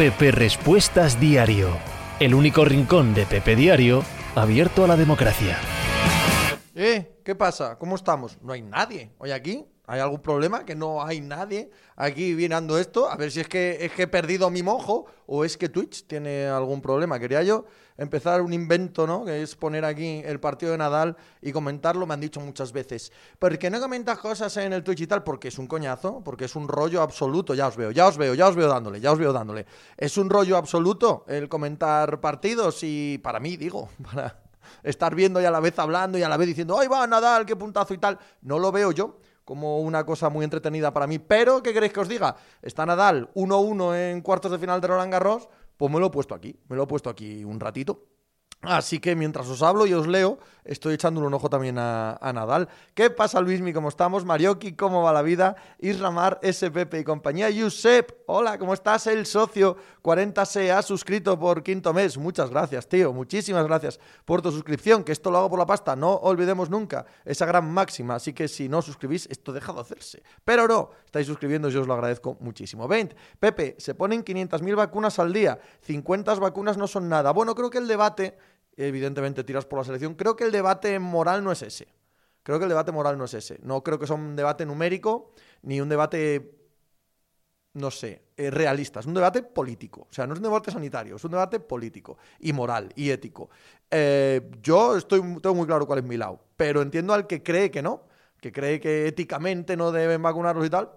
Pepe Respuestas Diario, el único rincón de Pepe Diario abierto a la democracia. ¿Eh? ¿Qué pasa? ¿Cómo estamos? No hay nadie hoy aquí. ¿Hay algún problema? Que no hay nadie aquí mirando esto. A ver si es que, he perdido mi mojo o es que Twitch tiene algún problema. Quería yo empezar un invento, ¿no? Que es poner aquí el partido de Nadal y comentarlo. Me han dicho muchas veces. ¿Por qué no comentas cosas en el Twitch y tal? Porque es un coñazo, porque es un rollo absoluto. Ya os veo, ya os veo, ya os veo dándole, ya os veo dándole. Es un rollo absoluto el comentar partidos y para mí, digo, para estar viendo y a la vez hablando y a la vez diciendo, ¡ay va Nadal, qué puntazo y tal! No lo veo yo como una cosa muy entretenida para mí. Pero, ¿qué queréis que os diga? Está Nadal 1-1 en cuartos de final de Roland Garros, pues me lo he puesto aquí, me lo he puesto aquí un ratito. Así que mientras os hablo y os leo, estoy echando un ojo también a, Nadal. ¿Qué pasa, Luismi? ¿Cómo estamos? Marioki, ¿cómo va la vida? Isramar, SPP y compañía. Yusep, hola, ¿cómo estás? El socio 40 se ha suscrito por quinto mes. Muchas gracias, tío. Muchísimas gracias por tu suscripción, que esto lo hago por la pasta. No olvidemos nunca esa gran máxima. Así que si no suscribís, esto deja de hacerse. Pero no, estáis suscribiendo, yo os lo agradezco muchísimo. 20. Pepe, se ponen 500.000 vacunas al día. 50 vacunas no son nada. Bueno, creo que el debate evidentemente tiras por la selección. Creo que el debate moral no es ese. Creo que el debate moral no es ese. No creo que sea un debate numérico ni un debate, no sé, eh, realista. Es un debate político. O sea, no es un debate sanitario, es un debate político y moral y ético. Eh, yo estoy, tengo muy claro cuál es mi lado, pero entiendo al que cree que no, que cree que éticamente no deben vacunarlos y tal,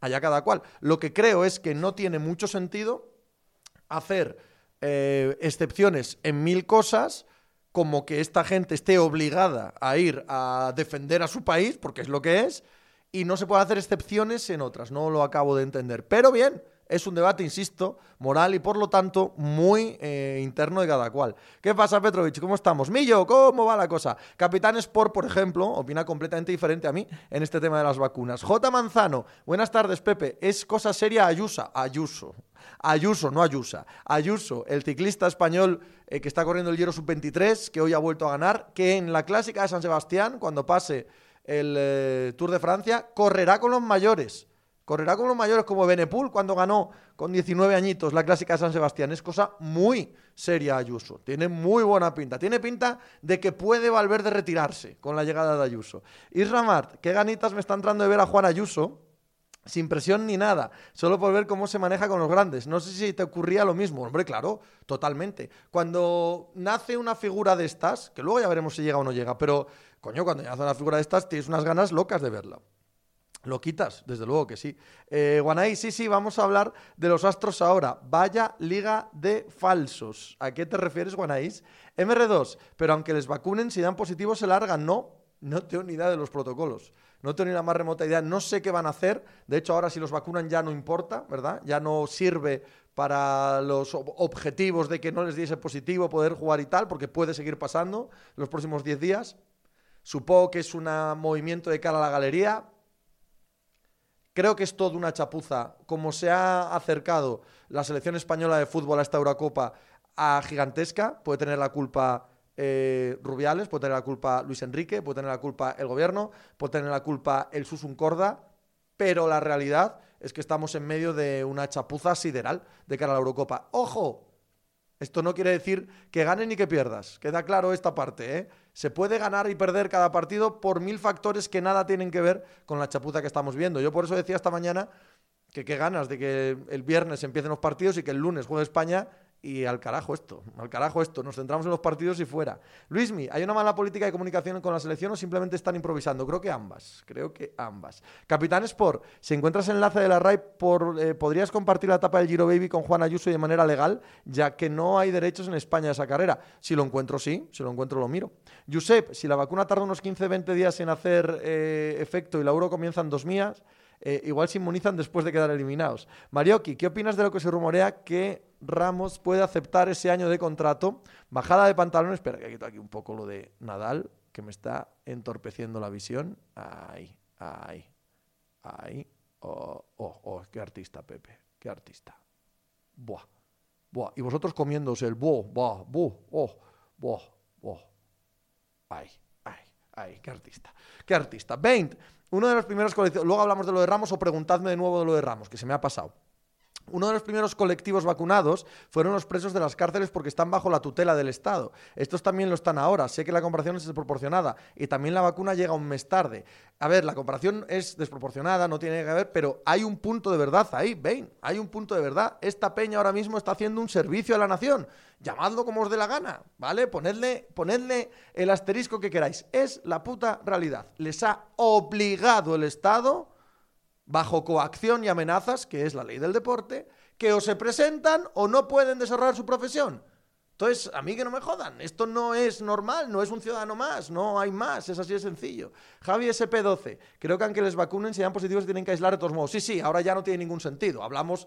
allá cada cual. Lo que creo es que no tiene mucho sentido hacer eh, excepciones en mil cosas, como que esta gente esté obligada a ir a defender a su país, porque es lo que es, y no se puede hacer excepciones en otras. No lo acabo de entender. Pero bien, es un debate, insisto, moral y por lo tanto muy eh, interno de cada cual. ¿Qué pasa, Petrovich? ¿Cómo estamos? Millo, ¿cómo va la cosa? Capitán Sport, por ejemplo, opina completamente diferente a mí en este tema de las vacunas. J. Manzano, buenas tardes, Pepe. Es cosa seria Ayusa. Ayuso. Ayuso, no Ayusa. Ayuso, el ciclista español eh, que está corriendo el Giro Sub-23, que hoy ha vuelto a ganar, que en la clásica de San Sebastián, cuando pase el eh, Tour de Francia, correrá con los mayores. Correrá con los mayores como Benepul cuando ganó con 19 añitos la clásica de San Sebastián. Es cosa muy seria Ayuso. Tiene muy buena pinta. Tiene pinta de que puede Valverde retirarse con la llegada de Ayuso. Isramart, qué ganitas me está entrando de ver a Juan Ayuso sin presión ni nada, solo por ver cómo se maneja con los grandes. No sé si te ocurría lo mismo. Hombre, claro, totalmente. Cuando nace una figura de estas, que luego ya veremos si llega o no llega, pero coño, cuando nace una figura de estas, tienes unas ganas locas de verla. Lo quitas, desde luego que sí. Eh, Guanay, sí, sí, vamos a hablar de los astros ahora. Vaya liga de falsos. ¿A qué te refieres, Guanaís? MR2, pero aunque les vacunen, si dan positivo se largan. No, no tengo ni idea de los protocolos. No tengo ni la más remota idea. No sé qué van a hacer. De hecho, ahora si los vacunan ya no importa, ¿verdad? Ya no sirve para los objetivos de que no les diese positivo poder jugar y tal, porque puede seguir pasando los próximos 10 días. Supongo que es un movimiento de cara a la galería Creo que es todo una chapuza. Como se ha acercado la selección española de fútbol a esta Eurocopa a gigantesca, puede tener la culpa eh, Rubiales, puede tener la culpa Luis Enrique, puede tener la culpa el gobierno, puede tener la culpa el Susun Corda, pero la realidad es que estamos en medio de una chapuza sideral de cara a la Eurocopa. ¡Ojo! Esto no quiere decir que ganes ni que pierdas. Queda claro esta parte, ¿eh? Se puede ganar y perder cada partido por mil factores que nada tienen que ver con la chapuza que estamos viendo. Yo por eso decía esta mañana que qué ganas de que el viernes empiecen los partidos y que el lunes juegue España y al carajo esto, al carajo esto, nos centramos en los partidos y fuera. Luismi, ¿hay una mala política de comunicación con la selección o simplemente están improvisando? Creo que ambas, creo que ambas. Capitán Sport, si encuentras enlace de la RAI, por, eh, ¿podrías compartir la etapa del Giro Baby con Juan Ayuso de manera legal, ya que no hay derechos en España a esa carrera? Si lo encuentro, sí, si lo encuentro, lo miro. Josep, si la vacuna tarda unos 15-20 días en hacer eh, efecto y la euro comienza en dos mías, eh, igual se inmunizan después de quedar eliminados. Marioki, ¿qué opinas de lo que se rumorea que Ramos puede aceptar ese año de contrato? Bajada de pantalones, espera que quito aquí un poco lo de Nadal, que me está entorpeciendo la visión. Ahí, ahí, ahí. Oh, oh, oh, qué artista, Pepe, qué artista. Buah, buah. Y vosotros comiéndose el buah, buah, buah, oh, buah, buah. Ay, ay, ay, qué artista, qué artista. 20. Uno de los primeros coleccionistas, luego hablamos de lo de Ramos o preguntadme de nuevo de lo de Ramos, que se me ha pasado. Uno de los primeros colectivos vacunados fueron los presos de las cárceles porque están bajo la tutela del Estado. Estos también lo están ahora. Sé que la comparación es desproporcionada y también la vacuna llega un mes tarde. A ver, la comparación es desproporcionada, no tiene que ver, pero hay un punto de verdad ahí, ven, hay un punto de verdad. Esta peña ahora mismo está haciendo un servicio a la nación. Llamadlo como os dé la gana, ¿vale? Ponedle, ponedle el asterisco que queráis. Es la puta realidad. Les ha obligado el Estado bajo coacción y amenazas, que es la ley del deporte, que o se presentan o no pueden desarrollar su profesión. Entonces, a mí que no me jodan, esto no es normal, no es un ciudadano más, no hay más, es así de sencillo. Javi SP12, creo que aunque les vacunen, si dan positivos, se tienen que aislar de todos modos. Sí, sí, ahora ya no tiene ningún sentido. Hablamos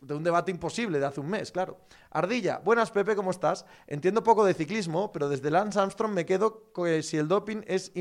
de un debate imposible de hace un mes, claro. Ardilla, buenas Pepe, ¿cómo estás? Entiendo poco de ciclismo, pero desde Lance Armstrong me quedo que si el doping es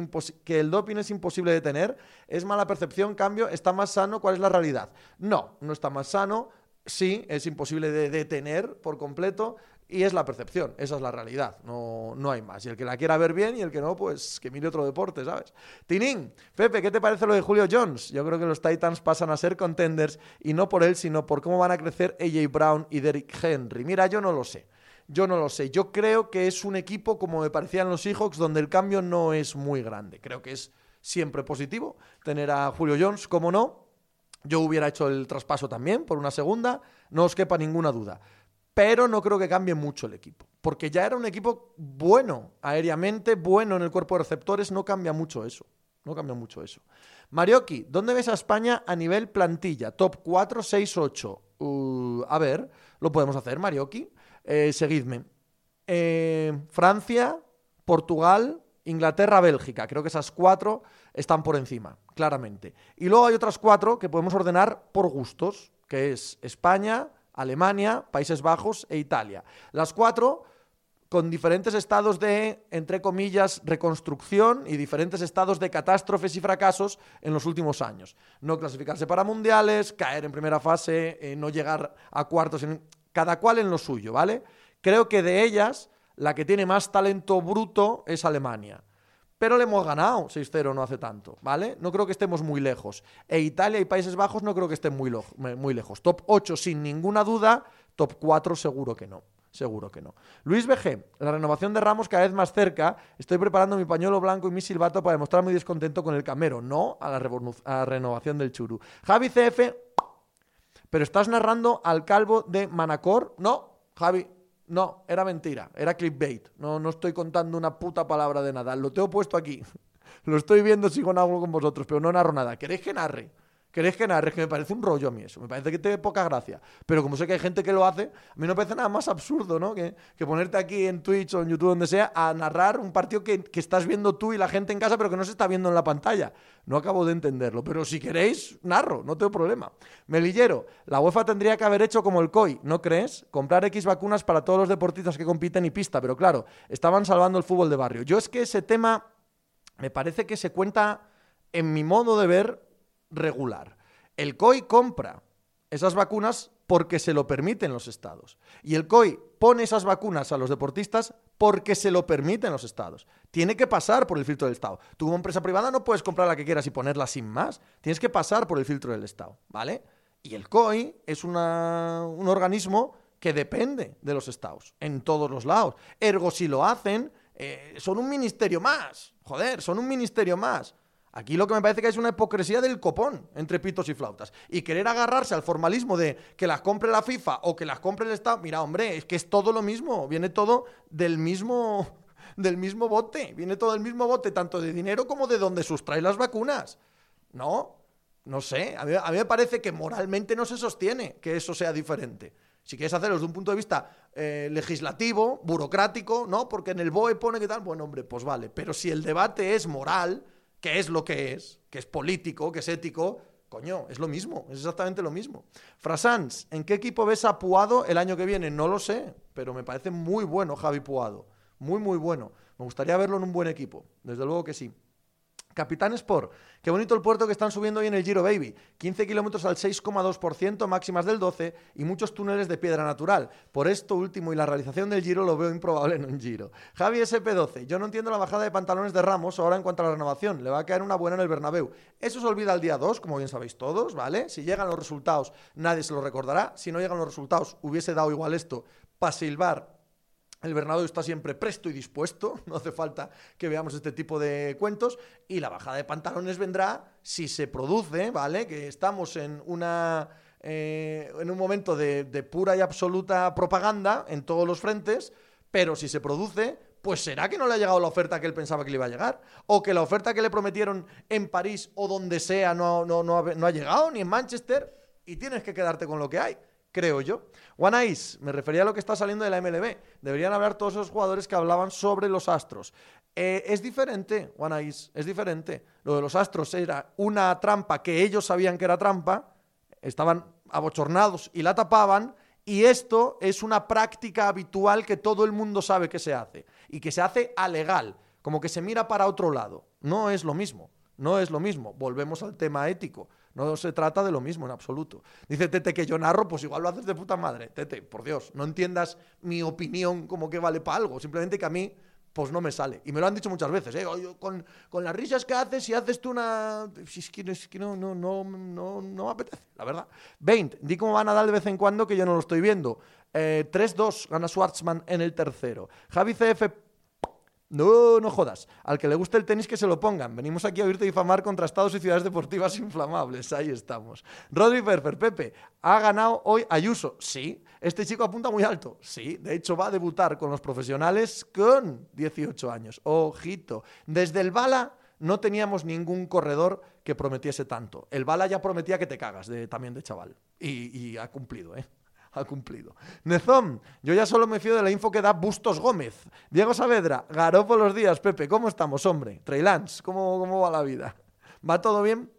que el doping es imposible de tener, es mala percepción, cambio, está más sano, ¿cuál es la realidad? No, no está más sano, sí, es imposible de detener por completo. Y es la percepción, esa es la realidad, no, no hay más. Y el que la quiera ver bien y el que no, pues que mire otro deporte, ¿sabes? Tinín, Pepe, ¿qué te parece lo de Julio Jones? Yo creo que los Titans pasan a ser contenders y no por él, sino por cómo van a crecer AJ Brown y Derrick Henry. Mira, yo no lo sé. Yo no lo sé. Yo creo que es un equipo, como me parecían los Seahawks, donde el cambio no es muy grande. Creo que es siempre positivo tener a Julio Jones, como no. Yo hubiera hecho el traspaso también por una segunda, no os quepa ninguna duda pero no creo que cambie mucho el equipo. Porque ya era un equipo bueno aéreamente, bueno en el cuerpo de receptores, no cambia mucho eso. No cambia mucho eso. Marioki, ¿dónde ves a España a nivel plantilla? Top 4, 6, 8. a ver, lo podemos hacer, Marioki. Eh, seguidme. Eh, Francia, Portugal, Inglaterra, Bélgica. Creo que esas cuatro están por encima, claramente. Y luego hay otras cuatro que podemos ordenar por gustos, que es España, Alemania, Países Bajos e Italia. Las cuatro con diferentes estados de, entre comillas, reconstrucción y diferentes estados de catástrofes y fracasos en los últimos años. No clasificarse para mundiales, caer en primera fase, eh, no llegar a cuartos, cada cual en lo suyo, ¿vale? Creo que de ellas, la que tiene más talento bruto es Alemania pero le hemos ganado 6-0 no hace tanto, ¿vale? No creo que estemos muy lejos. E Italia y Países Bajos no creo que estén muy, lejos. Top 8 sin ninguna duda, top 4 seguro que no. Seguro que no. Luis BG, la renovación de Ramos cada vez más cerca. Estoy preparando mi pañuelo blanco y mi silbato para demostrar mi descontento con el Camero, no a la, a la renovación del Churu. Javi CF, pero estás narrando al calvo de Manacor. No, Javi, no, era mentira, era clickbait. No, no estoy contando una puta palabra de nada. Lo tengo puesto aquí. Lo estoy viendo si con algo con vosotros, pero no narro nada. ¿Queréis que narre? ¿Queréis que narre? Que me parece un rollo a mí eso. Me parece que tiene poca gracia. Pero como sé que hay gente que lo hace, a mí no me parece nada más absurdo, ¿no? Que, ponerte aquí en Twitch o en YouTube, donde sea, a narrar un partido que, que, estás viendo tú y la gente en casa, pero que no se está viendo en la pantalla. No acabo de entenderlo. Pero si queréis, narro, no tengo problema. Melillero, la UEFA tendría que haber hecho como el COI, ¿no crees? Comprar X vacunas para todos los deportistas que compiten y pista. Pero claro, estaban salvando el fútbol de barrio. Yo es que ese tema me parece que se cuenta, en mi modo de ver, regular. El COI compra esas vacunas porque se lo permiten los estados. Y el COI pone esas vacunas a los deportistas porque se lo permiten los estados. Tiene que pasar por el filtro del Estado. Tú como empresa privada no puedes comprar la que quieras y ponerla sin más. Tienes que pasar por el filtro del Estado, ¿vale? Y el COI es un organismo que depende de los estados, en todos los lados. Ergo, si lo hacen, eh, son un ministerio más. Joder, son un ministerio más. Aquí lo que me parece que es una hipocresía del copón entre pitos y flautas. Y querer agarrarse al formalismo de que las compre la FIFA o que las compre el Estado. Mira, hombre, es que es todo lo mismo. Viene todo del mismo, del mismo bote. Viene todo del mismo bote, tanto de dinero como de donde sustrae las vacunas. ¿No? No sé. A mí, me parece que moralmente no se sostiene que eso sea diferente. Si quieres hacerlo desde un punto de vista eh, legislativo, burocrático, ¿no? Porque en el BOE pone que tal, bueno, hombre, pues vale. Pero si el debate es moral que es lo que es, que es político, que es ético, coño, es lo mismo, es exactamente lo mismo. Frasans, ¿en qué equipo ves a Puado el año que viene? No lo sé, pero me parece muy bueno Javi Puado, muy, muy bueno. Me gustaría verlo en un buen equipo, desde luego que sí. Capitán Sport, qué bonito el puerto que están subiendo hoy en el Giro Baby. 15 kilómetros al 6,2%, máximas del 12 y muchos túneles de piedra natural. Por esto último y la realización del Giro lo veo improbable en un Giro. Javi SP12, yo no entiendo la bajada de pantalones de Ramos ahora en cuanto a la renovación. Le va a caer una buena en el Bernabéu. Eso se olvida el día 2, como bien sabéis todos, ¿vale? Si llegan los resultados, nadie se lo recordará. Si no llegan los resultados, hubiese dado igual esto para silbar el Bernabéu está siempre presto y dispuesto, no hace falta que veamos este tipo de cuentos. Y la bajada de pantalones vendrá si se produce, ¿vale? Que estamos en una. Eh, en un momento de, pura y absoluta propaganda en todos los frentes, pero si se produce, pues será que no le ha llegado la oferta que él pensaba que le iba a llegar. O que la oferta que le prometieron en París o donde sea no, ha, no ha llegado, ni en Manchester, y tienes que quedarte con lo que hay creo yo. One Ice, me refería a lo que está saliendo de la MLB. Deberían hablar todos esos jugadores que hablaban sobre los Astros. Eh, es diferente, One Ice, es diferente. Lo de los Astros era una trampa que ellos sabían que era trampa, estaban abochornados y la tapaban. Y esto es una práctica habitual que todo el mundo sabe que se hace. Y que se hace a legal, como que se mira para otro lado. No es lo mismo. No es lo mismo. Volvemos al tema ético. No se trata de lo mismo en absoluto. Dice Tete que yo narro, pues igual lo haces de puta madre. Tete, por Dios, no entiendas mi opinión como que vale para algo. Simplemente que a mí, pues no me sale. Y me lo han dicho muchas veces, ¿eh? con, con las risas que haces, si haces tú una. Si es que, es no, no, no, no, no me apetece, la verdad. 20, di cómo va Nadal de vez en cuando que yo no lo estoy viendo. Eh, 3-2 gana Schwartzman en el tercero. Javi CF no, no jodas. Al que le guste el tenis que se lo pongan. Venimos aquí a oírte difamar contra estados y ciudades deportivas inflamables. Ahí estamos. Rodri Ferfer, Pepe, ¿ha ganado hoy Ayuso? Sí. ¿Este chico apunta muy alto? Sí. De hecho, va a debutar con los profesionales con 18 años. Ojito. Desde el Bala no teníamos ningún corredor que prometiese tanto. El Bala ya prometía que te cagas también de chaval. Y ha cumplido, ¿eh? Ha cumplido. Nezón, yo ya solo me fío de la info que da Bustos Gómez. Diego Saavedra, por los días, Pepe, ¿cómo estamos, hombre? Treylance, ¿cómo, ¿cómo va la vida? ¿Va todo bien?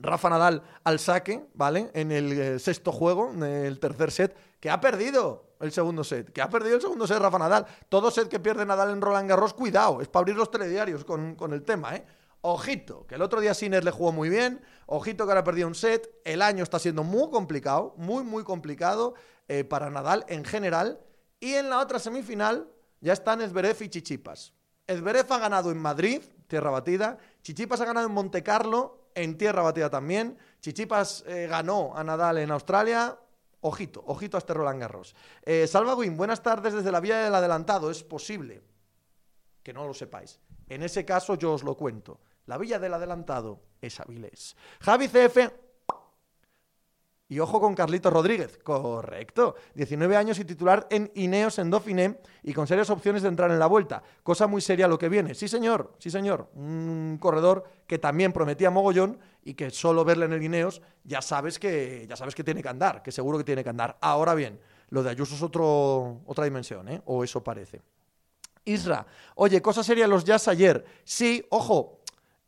Rafa Nadal al saque, ¿vale? En el eh, sexto juego, en el tercer set, que ha perdido el segundo set, que ha perdido el segundo set Rafa Nadal. Todo set que pierde Nadal en Roland Garros, cuidado, es para abrir los telediarios con, con el tema, ¿eh? Ojito, que el otro día Sinner le jugó muy bien. Ojito que ahora perdió un set. El año está siendo muy complicado, muy, muy complicado eh, para Nadal en general. Y en la otra semifinal ya están Esberef y Chichipas. Esberef ha ganado en Madrid, tierra batida. Chichipas ha ganado en Monte Carlo, en tierra batida también. Chichipas eh, ganó a Nadal en Australia. Ojito, ojito a este Roland Garros. Eh, Salva Win, buenas tardes desde la vía del adelantado. Es posible que no lo sepáis. En ese caso yo os lo cuento. La villa del adelantado es Avilés. Javi CF. Y ojo con Carlito Rodríguez. Correcto. 19 años y titular en Ineos en Dauphiné y con serias opciones de entrar en la vuelta. Cosa muy seria lo que viene. Sí, señor. Sí, señor. Un corredor que también prometía mogollón y que solo verle en el Ineos ya sabes que, ya sabes que tiene que andar, que seguro que tiene que andar. Ahora bien, lo de Ayuso es otro, otra dimensión, ¿eh? O eso parece. Isra, oye, cosa seria los jazz ayer. Sí, ojo,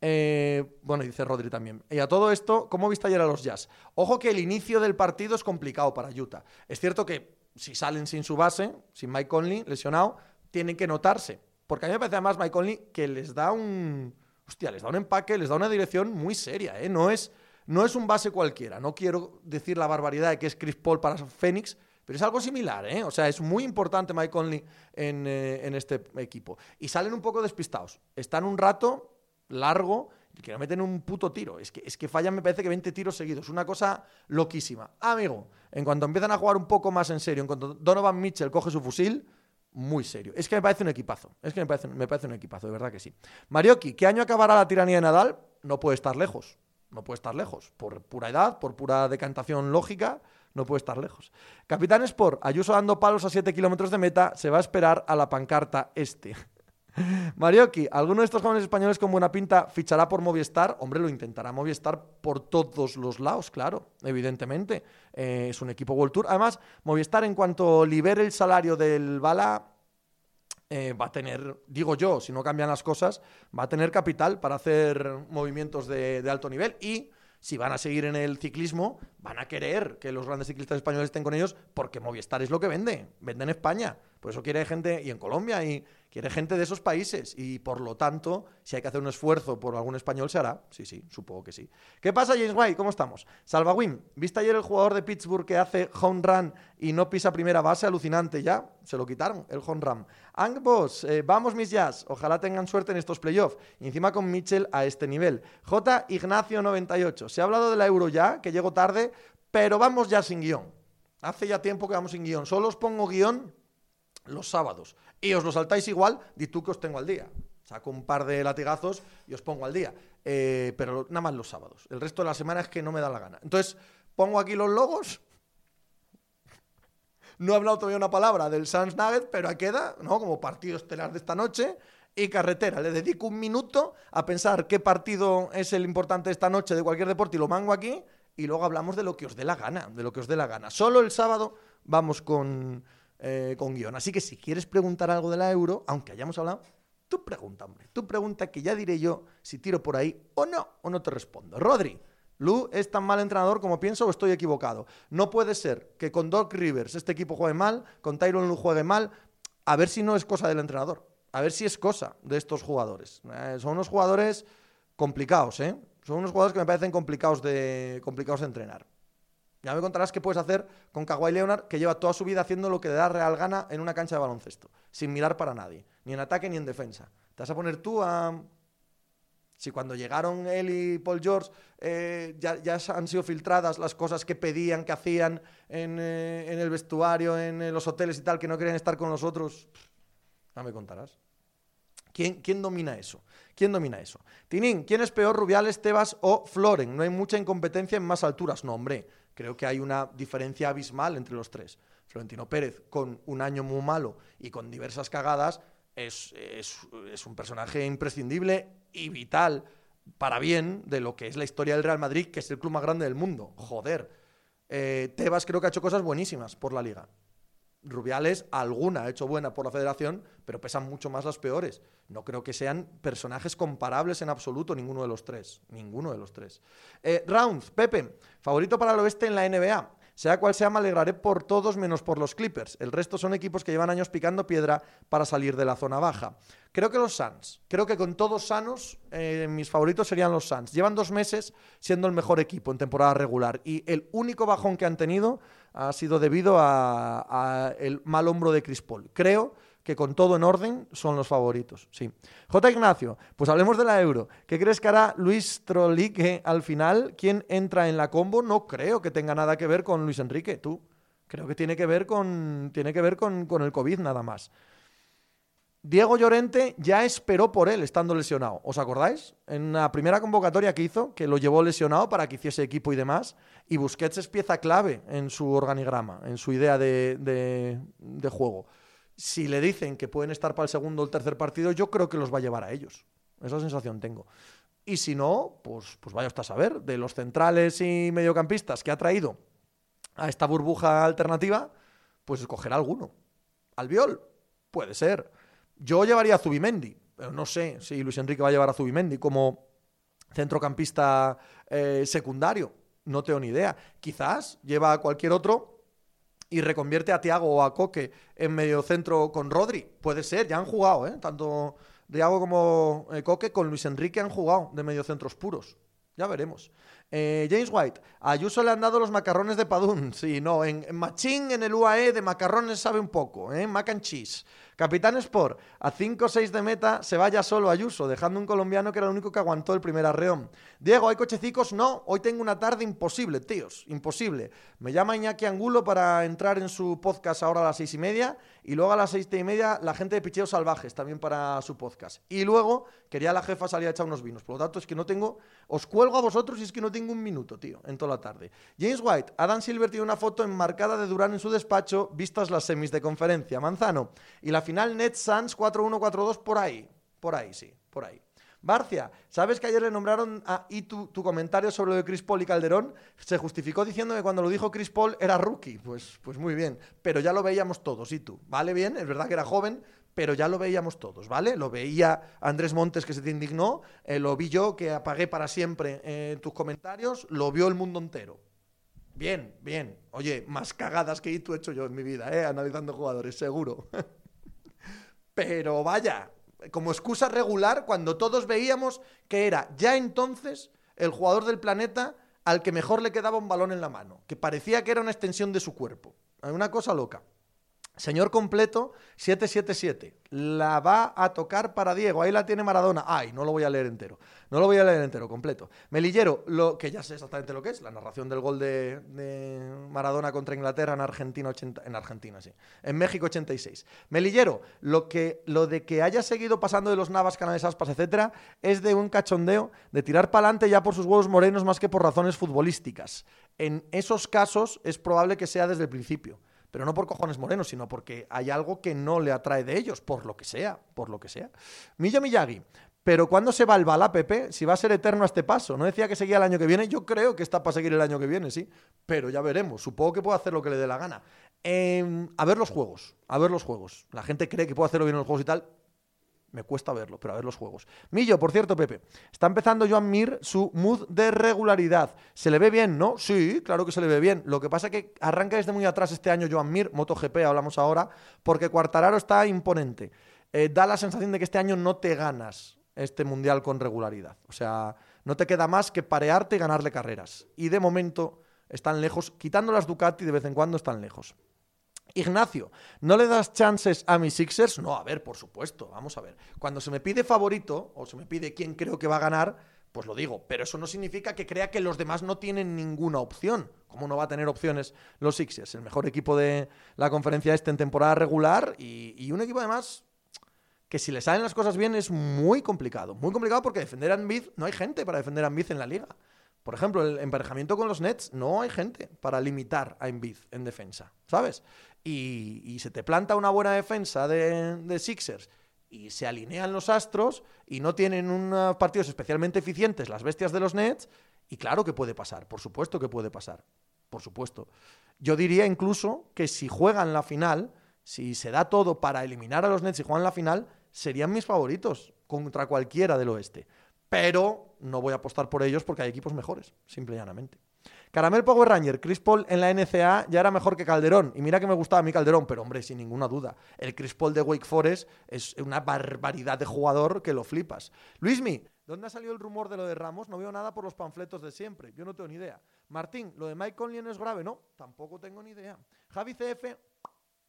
eh, bueno, dice Rodri también. Y a todo esto, ¿cómo viste ayer a los Jazz? Ojo que el inicio del partido es complicado para Utah. Es cierto que si salen sin su base, sin Mike Conley lesionado, tienen que notarse. Porque a mí me parece además Mike Conley que les da un. Hostia, les da un empaque, les da una dirección muy seria, ¿eh? No es, no es un base cualquiera. No quiero decir la barbaridad de que es Chris Paul para Phoenix, pero es algo similar, ¿eh? O sea, es muy importante Mike Conley en, eh, en este equipo. Y salen un poco despistados. Están un rato largo y que no meten un puto tiro. Es que, es que fallan, me parece que 20 tiros seguidos. Una cosa loquísima. Amigo, en cuanto empiezan a jugar un poco más en serio, en cuanto Donovan Mitchell coge su fusil, muy serio. Es que me parece un equipazo. Es que me parece, me parece un equipazo, de verdad que sí. Marioki, ¿qué año acabará la tiranía de Nadal? No puede estar lejos. No puede estar lejos. Por pura edad, por pura decantación lógica, no puede estar lejos. Capitán Sport, Ayuso dando palos a 7 kilómetros de meta, se va a esperar a la pancarta este. Marioki, ¿alguno de estos jóvenes españoles con buena pinta fichará por Movistar? Hombre, lo intentará Movistar por todos los lados, claro, evidentemente. Eh, es un equipo World Tour. Además, Movistar, en cuanto libere el salario del Bala, eh, va a tener, digo yo, si no cambian las cosas, va a tener capital para hacer movimientos de, de alto nivel y si van a seguir en el ciclismo, van a querer que los grandes ciclistas españoles estén con ellos porque Movistar es lo que vende, vende en España. Por eso quiere gente, y en Colombia, y quiere gente de esos países. Y por lo tanto, si hay que hacer un esfuerzo por algún español, se hará. Sí, sí, supongo que sí. ¿Qué pasa, James White? ¿Cómo estamos? Salvawin, ¿viste ayer el jugador de Pittsburgh que hace home run y no pisa primera base? Alucinante, ya. Se lo quitaron, el home run. Angbos, eh, vamos mis jazz. Ojalá tengan suerte en estos playoffs. Y encima con Mitchell a este nivel. J. Ignacio 98. Se ha hablado de la Euro ya, que llego tarde, pero vamos ya sin guion. Hace ya tiempo que vamos sin guion. Solo os pongo guion los sábados. Y os lo saltáis igual, di tú que os tengo al día. Saco un par de latigazos y os pongo al día. Eh, pero nada más los sábados. El resto de la semana es que no me da la gana. Entonces, pongo aquí los logos. No he hablado todavía una palabra del Sans Nugget, pero queda, ¿no? Como partido estelar de esta noche. Y carretera. Le dedico un minuto a pensar qué partido es el importante esta noche de cualquier deporte y lo mango aquí. Y luego hablamos de lo que os dé la gana. De lo que os dé la gana. Solo el sábado vamos con eh, con guion. Así que si quieres preguntar algo de la euro, aunque hayamos hablado, tú pregunta, hombre. Tú pregunta que ya diré yo si tiro por ahí o no, o no te respondo. Rodri, Lu es tan mal entrenador como pienso o estoy equivocado. No puede ser que con Doc Rivers este equipo juegue mal, con Tyron Lu juegue mal. A ver si no es cosa del entrenador. A ver si es cosa de estos jugadores. Eh, son unos jugadores complicados, ¿eh? Son unos jugadores que me parecen complicados de, complicados de entrenar. Ya me contarás qué puedes hacer con Kawhi Leonard, que lleva toda su vida haciendo lo que le da real gana en una cancha de baloncesto, sin mirar para nadie, ni en ataque ni en defensa. ¿Te vas a poner tú a...? Si cuando llegaron él y Paul George eh, ya, han sido filtradas las cosas que pedían, que hacían en, eh, el vestuario, en eh, los hoteles y tal, que no querían estar con nosotros, ya me contarás. ¿Quién, ¿Quién, domina eso? ¿Quién domina eso? Tinín, ¿quién es peor, Rubiales, Tebas o Floren? No hay mucha incompetencia en más alturas. No, hombre. Creo que hay una diferencia abismal entre los tres. Florentino Pérez, con un año muy malo y con diversas cagadas, es, un personaje imprescindible y vital para bien de lo que es la historia del Real Madrid, que es el club más grande del mundo. Joder. Eh, Tebas creo que ha hecho cosas buenísimas por la liga. Rubiales, alguna ha hecho buena por la federación, pero pesan mucho más las peores. No creo que sean personajes comparables en absoluto ninguno de los tres. Ninguno de los tres. Eh, Rounds, Pepe, favorito para el oeste en la NBA. Sea cual sea, me alegraré por todos menos por los Clippers. El resto son equipos que llevan años picando piedra para salir de la zona baja. Creo que los Suns. Creo que con todos sanos, eh, mis favoritos serían los Suns. Llevan dos meses siendo el mejor equipo en temporada regular y el único bajón que han tenido ha sido debido a, el mal hombro de Chris Paul. Creo que con todo en orden son los favoritos. Sí. J. Ignacio, pues hablemos de la Euro. ¿Qué crees que hará Luis Trolique al final? ¿Quién entra en la combo? No creo que tenga nada que ver con Luis Enrique, tú. Creo que tiene que ver con, tiene que ver con, con el COVID nada más. Diego Llorente ya esperó por él estando lesionado. ¿Os acordáis? En la primera convocatoria que hizo, que lo llevó lesionado para que hiciese equipo y demás, y Busquets es pieza clave en su organigrama, en su idea de, de juego si le dicen que pueden estar para el segundo o el tercer partido, yo creo que los va a llevar a ellos. Esa sensación tengo. Y si no, pues, pues vaya usted a saber, de los centrales y mediocampistas que ha traído a esta burbuja alternativa, pues escogerá alguno. Albiol, puede ser. Yo llevaría a Zubimendi, pero no sé si Luis Enrique va a llevar a Zubimendi como centrocampista eh, secundario. No tengo ni idea. Quizás lleva a cualquier otro y reconvierte a Tiago o a Coque en medio centro con Rodri. Puede ser, ya han jugado, ¿eh? Tanto Tiago como eh, Coque con Luis Enrique han jugado de medio centros puros. Ya veremos. Eh, James White, a Ayuso le han dado los macarrones de Padún. Sí, no, en, en Machín, en el UAE, de macarrones sabe un poco, ¿eh? Mac and cheese. Capitán Sport, a 5 o 6 de meta se vaya solo Ayuso, dejando un colombiano que era el único que aguantó el primer arreón. Diego, ¿hay cochecicos? No, hoy tengo una tarde imposible, tíos, imposible. Me llama Iñaki Angulo para entrar en su podcast ahora a las seis y media y luego a las seis y media la gente de Picheos Salvajes también para su podcast. Y luego quería la jefa salir a echar unos vinos. Por lo tanto, es que no tengo. Os cuelgo a vosotros y es que no tengo un minuto, tío, en toda la tarde. James White, Adam Silver tiene una foto enmarcada de Durán en su despacho, vistas las semis de conferencia. Manzano. Y la final Net Sans 4-1-4-2 por ahí. Por ahí, sí, por ahí. Barcia, ¿sabes que ayer le nombraron a y tu, tu, comentario sobre lo de Chris Paul y Calderón se justificó diciendo que cuando lo dijo Chris Paul era rookie? Pues, pues muy bien, pero ya lo veíamos todos, y tú, ¿vale? Bien, es verdad que era joven, pero ya lo veíamos todos, ¿vale? Lo veía Andrés Montes que se te indignó, eh, lo vi yo que apagué para siempre eh, tus comentarios, lo vio el mundo entero. Bien, bien. Oye, más cagadas que tú he hecho yo en mi vida, ¿eh? Analizando jugadores, seguro. Pero vaya, como excusa regular cuando todos veíamos que era ya entonces el jugador del planeta al que mejor le quedaba un balón en la mano, que parecía que era una extensión de su cuerpo. Una cosa loca. Señor completo, 777. La va a tocar para Diego. Ahí la tiene Maradona. Ay, no lo voy a leer entero. No lo voy a leer entero, completo. Melillero, lo que ya sé exactamente lo que es, la narración del gol de, Maradona contra Inglaterra en Argentina, en Argentina, sí. En México 86. Melillero, lo, que, lo de que haya seguido pasando de los Navas, Canales Aspas, etcétera, es de un cachondeo de tirar para adelante ya por sus huevos morenos más que por razones futbolísticas. En esos casos es probable que sea desde el principio pero no por cojones morenos, sino porque hay algo que no le atrae de ellos, por lo que sea, por lo que sea. Millo Miyagi, pero ¿cuándo se va el bala, Pepe? Si va a ser eterno a este paso. No decía que seguía el año que viene, yo creo que está para seguir el año que viene, sí, pero ya veremos, supongo que puede hacer lo que le dé la gana. Em, a ver los juegos, a ver los juegos. La gente cree que puede hacerlo bien en los juegos y tal, me cuesta verlo, pero a ver los juegos. Millo, por cierto, Pepe. Está empezando Joan Mir su mood de regularidad. ¿Se le ve bien, no? Sí, claro que se le ve bien. Lo que pasa es que arranca desde muy atrás este año Joan Mir, MotoGP, hablamos ahora, porque Cuartararo está imponente. Eh, da la sensación de que este año no te ganas este mundial con regularidad. O sea, no te queda más que parearte y ganarle carreras. Y de momento están lejos, quitando las Ducati, de vez en cuando están lejos. Ignacio, ¿no le das chances a mis Sixers? No, a ver, por supuesto, vamos a ver. Cuando se me pide favorito o se me pide quién creo que va a ganar, pues lo digo, pero eso no significa que crea que los demás no tienen ninguna opción. ¿Cómo no va a tener opciones los Sixers? El mejor equipo de la conferencia este en temporada regular y, un equipo además que si le salen las cosas bien es muy complicado. Muy complicado porque defender a Embiid, no hay gente para defender a Embiid en la liga. Por ejemplo, el emparejamiento con los Nets, no hay gente para limitar a Embiid en defensa, ¿sabes? y, se te planta una buena defensa de, Sixers y se alinean los astros y no tienen unos partidos especialmente eficientes las bestias de los Nets, y claro que puede pasar, por supuesto que puede pasar, por supuesto. Yo diría incluso que si juegan la final, si se da todo para eliminar a los Nets y juegan la final, serían mis favoritos contra cualquiera del oeste. Pero no voy a apostar por ellos porque hay equipos mejores, simple y llanamente. Caramel Power Ranger, Chris Paul en la NCA ya era mejor que Calderón. Y mira que me gustaba a mí Calderón, pero hombre, sin ninguna duda. El Chris Paul de Wake Forest es una barbaridad de jugador que lo flipas. Luismi, ¿dónde ha salido el rumor de lo de Ramos? No veo nada por los panfletos de siempre. Yo no tengo ni idea. Martín, ¿lo de Mike Conley no es grave? No, tampoco tengo ni idea. Javi CF,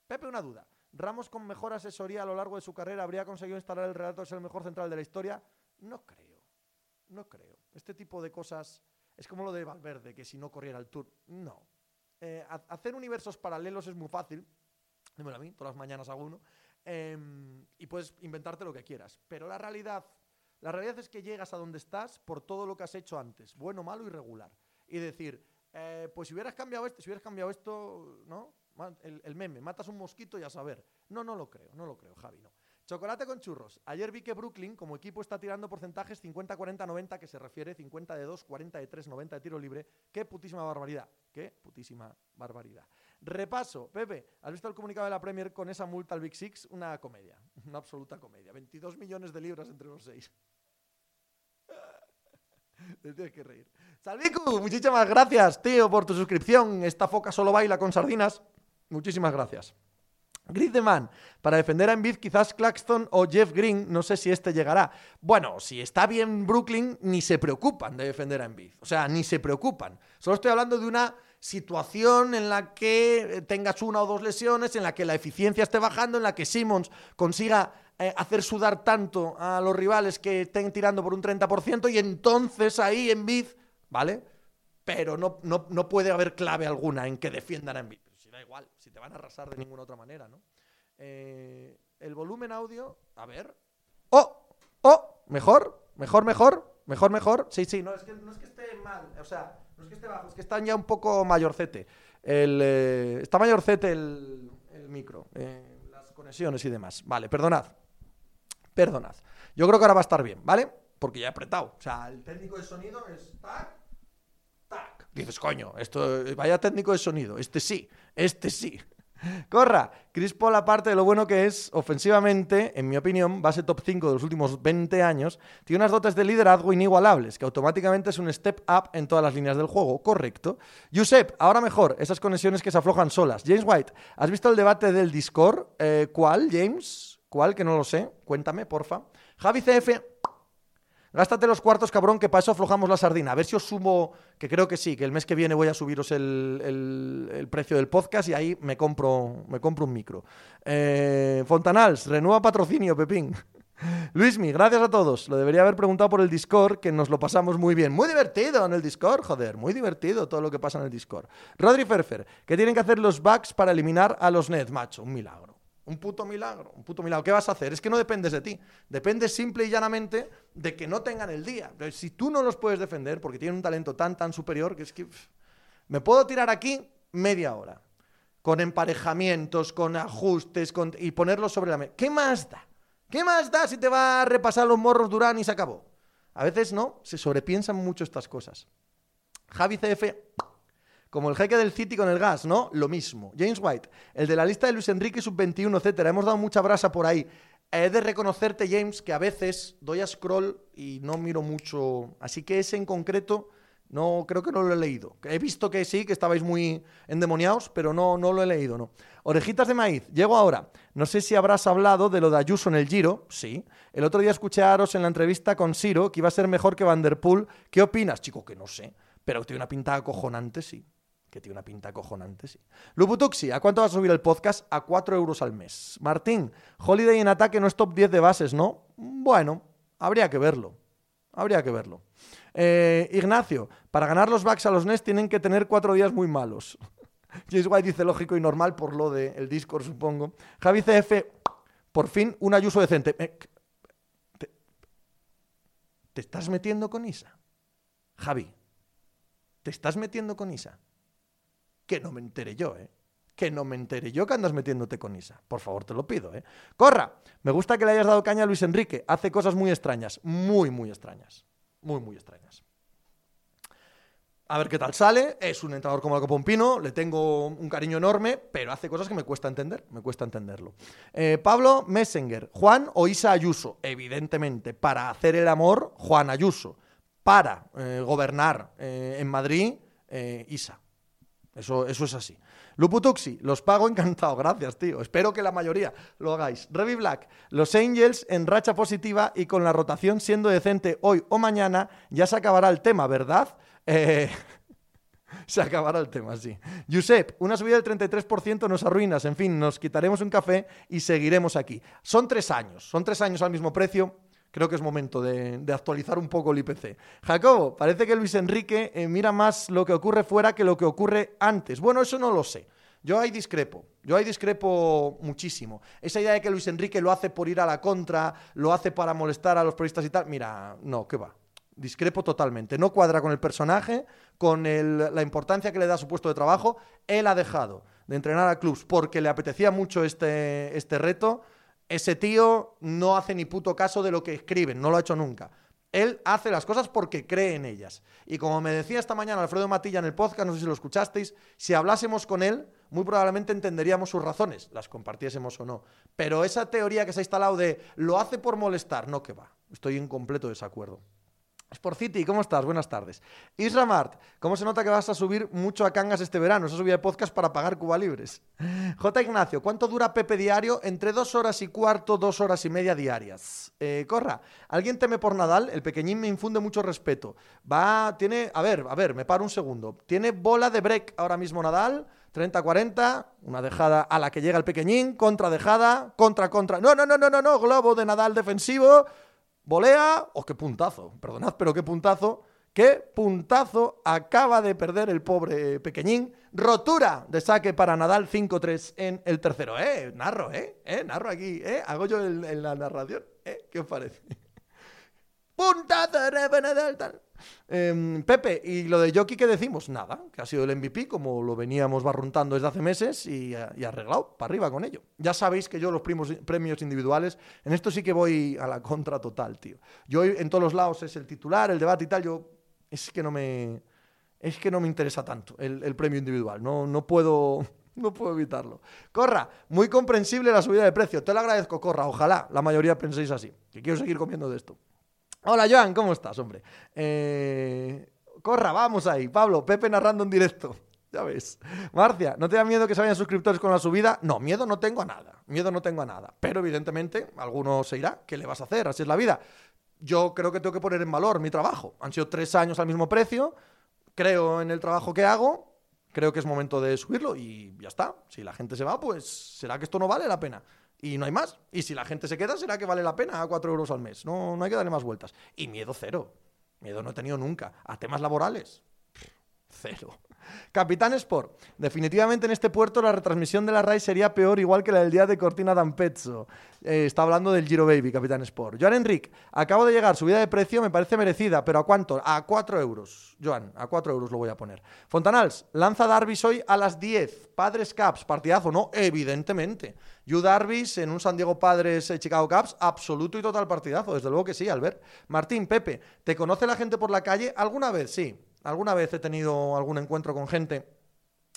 Pepe, una duda. ¿Ramos con mejor asesoría a lo largo de su carrera habría conseguido instalar el relato de ser el mejor central de la historia? No creo. No creo. Este tipo de cosas es como lo de Valverde, que si no corriera el Tour. No. Eh, hacer universos paralelos es muy fácil. Dímelo a mí, todas las mañanas hago. Em, y puedes inventarte lo que quieras. Pero la realidad, la realidad es que llegas a donde estás por todo lo que has hecho antes, bueno, malo y regular. Y decir, eh, pues si hubieras cambiado esto, si hubieras cambiado esto, ¿no? El, meme, matas un mosquito y a saber. No, no lo creo, no lo creo, Javi, no. Chocolate con churros. Ayer vi que Brooklyn, como equipo, está tirando porcentajes 50-40-90, que se refiere 50 de 2, 40 de 3, 90 de tiro libre. Qué putísima barbaridad. Qué putísima barbaridad. Repaso. Pepe, ¿has visto el comunicado de la Premier con esa multa al Big Six? Una comedia. Una absoluta comedia. 22 millones de libras entre los seis. Te tienes que reír. Salviku, muchísimas gracias, tío, por tu suscripción. Esta foca solo baila con sardinas. Muchísimas gracias. Griezmann, para defender a Embiid quizás Claxton o Jeff Green, no sé si este llegará. Bueno, si está bien Brooklyn, ni se preocupan de defender a Embiid. O sea, ni se preocupan. Solo estoy hablando de una situación en la que tengas una o dos lesiones, en la que la eficiencia esté bajando, en la que Simmons consiga eh, hacer sudar tanto a los rivales que estén tirando por un 30% y entonces ahí Embiid, ¿vale? Pero no, no, no puede haber clave alguna en que defiendan a Embiid igual, si te van a arrasar de ninguna otra manera, ¿no? Eh, el volumen audio, a ver. ¡Oh! ¡Oh! ¿Mejor? ¿Mejor, mejor? ¿Mejor, mejor? Sí, sí, no es que, no es que esté mal, o sea, no es que esté bajo, es que están ya un poco mayorcete. El, eh, está mayorcete el, el micro, eh, las conexiones y demás. Vale, perdonad. Perdonad. Yo creo que ahora va a estar bien, ¿vale? Porque ya he apretado. O sea, el técnico de sonido es tac. Dices, coño, esto, vaya técnico de sonido. Este sí. Este sí. Corra, Chris Paul, aparte de lo bueno que es, ofensivamente, en mi opinión, base top 5 de los últimos 20 años, tiene unas dotes de liderazgo inigualables, que automáticamente es un step up en todas las líneas del juego, correcto. Josep, ahora mejor, esas conexiones que se aflojan solas. James White, ¿has visto el debate del Discord? Eh, ¿Cuál, James? ¿Cuál? Que no lo sé. Cuéntame, porfa. Javi CF, Gástate los cuartos, cabrón, que para eso aflojamos la sardina. A ver si os subo, que creo que sí, que el mes que viene voy a subiros el, precio del podcast y ahí me compro, me compro un micro. Eh, Fontanals, renueva patrocinio, Pepín. Luismi, gracias a todos. Lo debería haber preguntado por el Discord, que nos lo pasamos muy bien. Muy divertido en el Discord, joder, muy divertido todo lo que pasa en el Discord. Rodri Ferfer, ¿qué tienen que hacer los bugs para eliminar a los Ned, macho? Un milagro. Un puto milagro, un puto milagro. ¿Qué vas a hacer? Es que no dependes de ti. Depende simple y llanamente de que no tengan el día. si tú no los puedes defender porque tienen un talento tan, tan superior que es que... me puedo tirar aquí media hora. Con emparejamientos, con ajustes, y ponerlos sobre la mesa. ¿Qué más da? ¿Qué más da si te va a repasar los morros Durán y se acabó? A veces no, se sobrepiensan mucho estas cosas. Javi CF como el jeque del City con el gas, ¿no? Lo mismo. James White, el de la lista de Luis Enrique, sub-21, etcétera. Hemos dado mucha brasa por ahí. He de reconocerte, James, que a veces doy a scroll y no miro mucho. Así que ese en concreto, no, creo que no lo he leído. He visto que sí, que estabais muy endemoniados, pero no, no lo he leído, no. Orejitas de maíz, llego ahora. No sé si habrás hablado de lo de Ayuso en el Giro. Sí. El otro día escuché a Aros en la entrevista con Siro que iba a ser mejor que Van Der Poel. ¿Qué opinas? Chico, que no sé. Pero tiene una pinta acojonante, sí que tiene una pinta cojonante, sí. Luputuxi, ¿a cuánto va a subir el podcast? A 4 euros al mes. Martín, Holiday en ataque no es top 10 de bases, ¿no? Bueno, habría que verlo. Habría que verlo. Eh, Ignacio, para ganar los backs a los Nets tienen que tener cuatro días muy malos. James White dice lógico y normal por lo del el Discord, supongo. Javi CF, por fin un ayuso decente. Eh, ¿Te, ¿Te estás metiendo con Isa? Javi, ¿te estás metiendo con Isa? Que no me entere yo, ¿eh? Que no me entere yo que andas metiéndote con Isa. Por favor, te lo pido, ¿eh? Corra, me gusta que le hayas dado caña a Luis Enrique. Hace cosas muy extrañas, muy, muy extrañas. Muy, muy extrañas. A ver qué tal sale. Es un entrenador como el Pompino, le tengo un cariño enorme, pero hace cosas que me cuesta entender, me cuesta entenderlo. Eh, Pablo Messenger, Juan o Isa Ayuso. Evidentemente, para hacer el amor, Juan Ayuso. Para eh, gobernar eh, en Madrid, Isa. Eso, eso es así. Luputuxi, los pago encantado. Gracias, tío. Espero que la mayoría lo hagáis. Revi Black, los Angels en racha positiva y con la rotación siendo decente hoy o mañana, ya se acabará el tema, ¿verdad? Eh, se acabará el tema, sí. Josep, una subida del 33% nos arruinas. En fin, nos quitaremos un café y seguiremos aquí. Son tres años. Son tres años al mismo precio creo que es momento de, actualizar un poco el IPC. Jacobo, parece que Luis Enrique eh, mira más lo que ocurre fuera que lo que ocurre antes. Bueno, eso no lo sé. Yo ahí discrepo, yo ahí discrepo muchísimo. Esa idea de que Luis Enrique lo hace por ir a la contra, lo hace para molestar a los periodistas y tal, mira, no, ¿qué va? Discrepo totalmente. No cuadra con el personaje, con la importancia que le da su puesto de trabajo. Él ha dejado de entrenar a clubs porque le apetecía mucho este, este reto ese tío no hace ni puto caso de lo que escriben, no lo ha hecho nunca. Él hace las cosas porque cree en ellas. Y como me decía esta mañana Alfredo Matilla en el podcast, no sé si lo escuchasteis, si hablásemos con él, muy probablemente entenderíamos sus razones, las compartiésemos o no. Pero esa teoría que se ha instalado de lo hace por molestar, no que va. Estoy en completo desacuerdo. Sport City, ¿cómo estás? Buenas tardes. Isra Mart, ¿cómo se nota que vas a subir mucho a Cangas este verano? Esa subida de podcast para pagar Cuba Libres. J. Ignacio, ¿cuánto dura Pepe Diario? Entre dos horas y cuarto, dos horas y media diarias. Eh, corra, ¿alguien teme por Nadal? El pequeñín me infunde mucho respeto. Va, tiene, a ver, a ver, me paro un segundo. Tiene bola de break ahora mismo Nadal. 30-40, una dejada a la que llega el pequeñín, contra dejada, contra, contra. No, no, no, no, no, no, globo de Nadal defensivo, Volea, oh, qué puntazo, perdonad, pero qué puntazo, qué puntazo acaba de perder el pobre pequeñín. Rotura de saque para Nadal 5-3 en el tercero. Eh, narro, eh, eh, narro aquí, eh, hago yo en la narración, eh, ¿qué os parece? Em, Pepe, ¿y lo de Jockey qué decimos? Nada, que ha sido el MVP como lo veníamos barruntando desde hace meses y, arreglado, para arriba con ello. Ya sabéis que yo los primos, premios individuales, en esto sí que voy a la contra total, tío. Yo en todos los lados es el titular, el debate y tal, yo es que no me... Es que no me interesa tanto el, premio individual. No, no puedo No puedo evitarlo. Corra, muy comprensible la subida de precio. Te lo agradezco, Corra. Ojalá la mayoría penséis así. Que quiero seguir comiendo de esto. Hola, Joan, ¿cómo estás, hombre? Eh, Corra, vamos ahí. Pablo, Pepe narrando en directo. Ya ves. Marcia, ¿no te da miedo que se vayan suscriptores con la subida? No, miedo no tengo a nada. Miedo no tengo a nada. Pero evidentemente, alguno se irá. ¿Qué le vas a hacer? Así es la vida. Yo creo que tengo que poner en valor mi trabajo. Han sido tres años al mismo precio. Creo en el trabajo que hago. Creo que es momento de subirlo y ya está. Si la gente se va, pues será que esto no vale la pena. Y no hay más. Y si la gente se queda, será que vale la pena a cuatro euros al mes. No, no hay que darle más vueltas. Y miedo cero. Miedo no he tenido nunca. A temas laborales. Cero. Capitán Sport. Definitivamente en este puerto la retransmisión de la RAI sería peor, igual que la del día de Cortina d'Ampezzo. Eh, está hablando del Giro Baby, Capitán Sport. Joan Enric, acabo de llegar, subida de precio me parece merecida, pero ¿a cuánto? A 4 euros. Joan, a 4 euros lo voy a poner. Fontanals, lanza Darvis hoy a las 10. Padres Caps, partidazo, ¿no? Evidentemente. Yu Darvis en un San Diego Padres eh, Chicago Caps, absoluto y total partidazo, desde luego que sí, Albert. Martín, Pepe, ¿te conoce la gente por la calle? ¿Alguna vez? Sí. Alguna vez he tenido algún encuentro con gente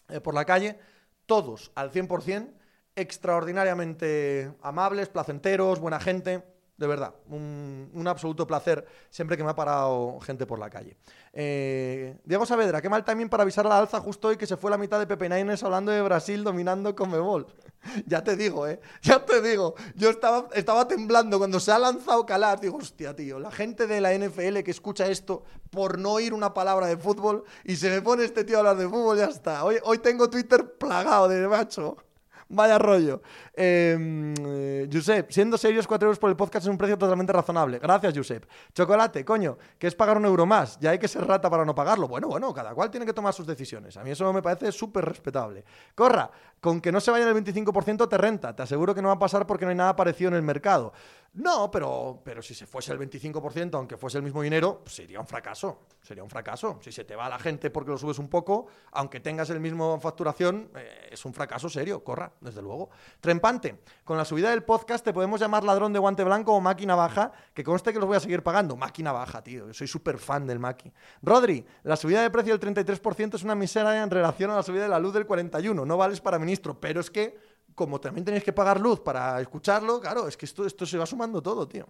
eh, por la calle, todos al 100%, extraordinariamente amables, placenteros, buena gente. De verdad, un, absoluto placer siempre que me ha parado gente por la calle. Eh, Diego Saavedra, qué mal también para avisar a la alza justo hoy que se fue la mitad de Pepe Naines hablando de Brasil dominando Comebol. ya te digo, ¿eh? Ya te digo. Yo estaba, estaba temblando cuando se ha lanzado Calar. Digo, hostia, tío, la gente de la NFL que escucha esto por no oír una palabra de fútbol y se me pone este tío a hablar de fútbol, ya está. Hoy, hoy tengo Twitter plagado de macho. Vaya rollo. Em, eh, Josep, siendo serios, 4 euros por el podcast es un precio totalmente razonable. Gracias, Josep. Chocolate, coño, que es pagar un euro más. Ya hay que ser rata para no pagarlo. Bueno, bueno, cada cual tiene que tomar sus decisiones. A mí eso me parece súper respetable. Corra, con que no se vaya el 25% te renta. Te aseguro que no va a pasar porque no hay nada parecido en el mercado. No, pero, pero si se fuese el 25%, aunque fuese el mismo dinero, sería un fracaso. Sería un fracaso. Si se te va la gente porque lo subes un poco, aunque tengas el mismo facturación, eh, es un fracaso serio. Corra, desde luego. Trempante, con la subida del podcast te podemos llamar ladrón de guante blanco o máquina baja, que conste que los voy a seguir pagando. Máquina baja, tío. Yo soy súper fan del Maki. Rodri, la subida de precio del 33% es una miseria en relación a la subida de la luz del 41%. No vales para ministro, pero es que como también tenéis que pagar luz para escucharlo, claro, es que esto, esto se va sumando todo, tío.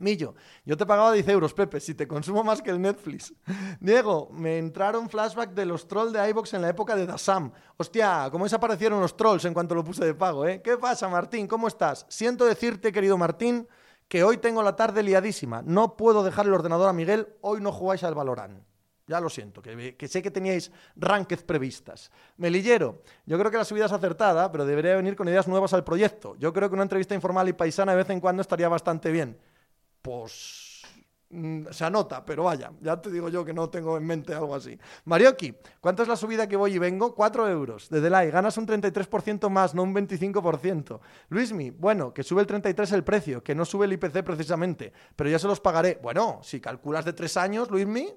Millo, yo te pagaba 10 euros, Pepe, si te consumo más que el Netflix. Diego, me entraron flashback de los trolls de iBox en la época de Dasam. Hostia, cómo desaparecieron los trolls en cuanto lo puse de pago, ¿eh? ¿Qué pasa, Martín? ¿Cómo estás? Siento decirte, querido Martín, que hoy tengo la tarde liadísima. No puedo dejar el ordenador a Miguel, hoy no jugáis al Valorant. Ya lo siento, que, sé que teníais ranked previstas. Melillero, yo creo que la subida es acertada, pero debería venir con ideas nuevas al proyecto. Yo creo que una entrevista informal y paisana de vez en cuando estaría bastante bien. Pues Mm, se anota, pero vaya, ya te digo yo que no tengo en mente algo así. Marioki, ¿cuánto es la subida que voy y vengo? 4 euros. De Delay, ganas un 33% más, no un 25%. Luismi, bueno, que sube el 33% el precio, que no sube el IPC precisamente, pero ya se los pagaré. Bueno, si calculas de 3 años, Luismi,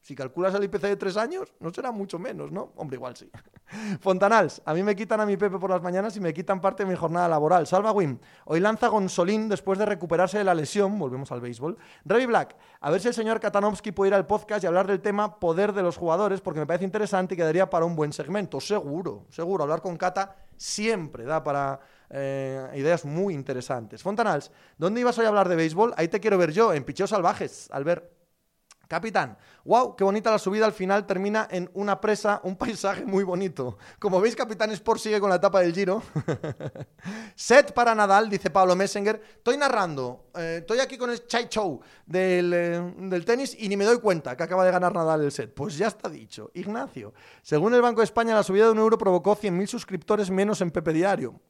si calculas el IPC de tres años, no será mucho menos, ¿no? Hombre, igual sí. Fontanals, a mí me quitan a mi Pepe por las mañanas y me quitan parte de mi jornada laboral. Salva Wim, hoy lanza Gonzolín después de recuperarse de la lesión, volvemos al béisbol. Revi Black, a ver si el señor Katanovsky puede ir al podcast y hablar del tema poder de los jugadores, porque me parece interesante y quedaría para un buen segmento. Seguro, seguro, hablar con Cata siempre da para eh, ideas muy interesantes. Fontanals, ¿dónde ibas hoy a hablar de béisbol? Ahí te quiero ver yo, en Picheos Salvajes, al ver Capitán, wow, qué bonita la subida al final, termina en una presa, un paisaje muy bonito. Como veis, Capitán Sport sigue con la etapa del giro. Set para Nadal, dice Pablo Messenger. Estoy narrando, eh, estoy aquí con el chai show del, eh, del, tenis y ni me doy cuenta que acaba de ganar Nadal el set. Pues ya está dicho. Ignacio, según el Banco de España, la subida de un euro provocó 100.000 suscriptores menos en Pepe Diario.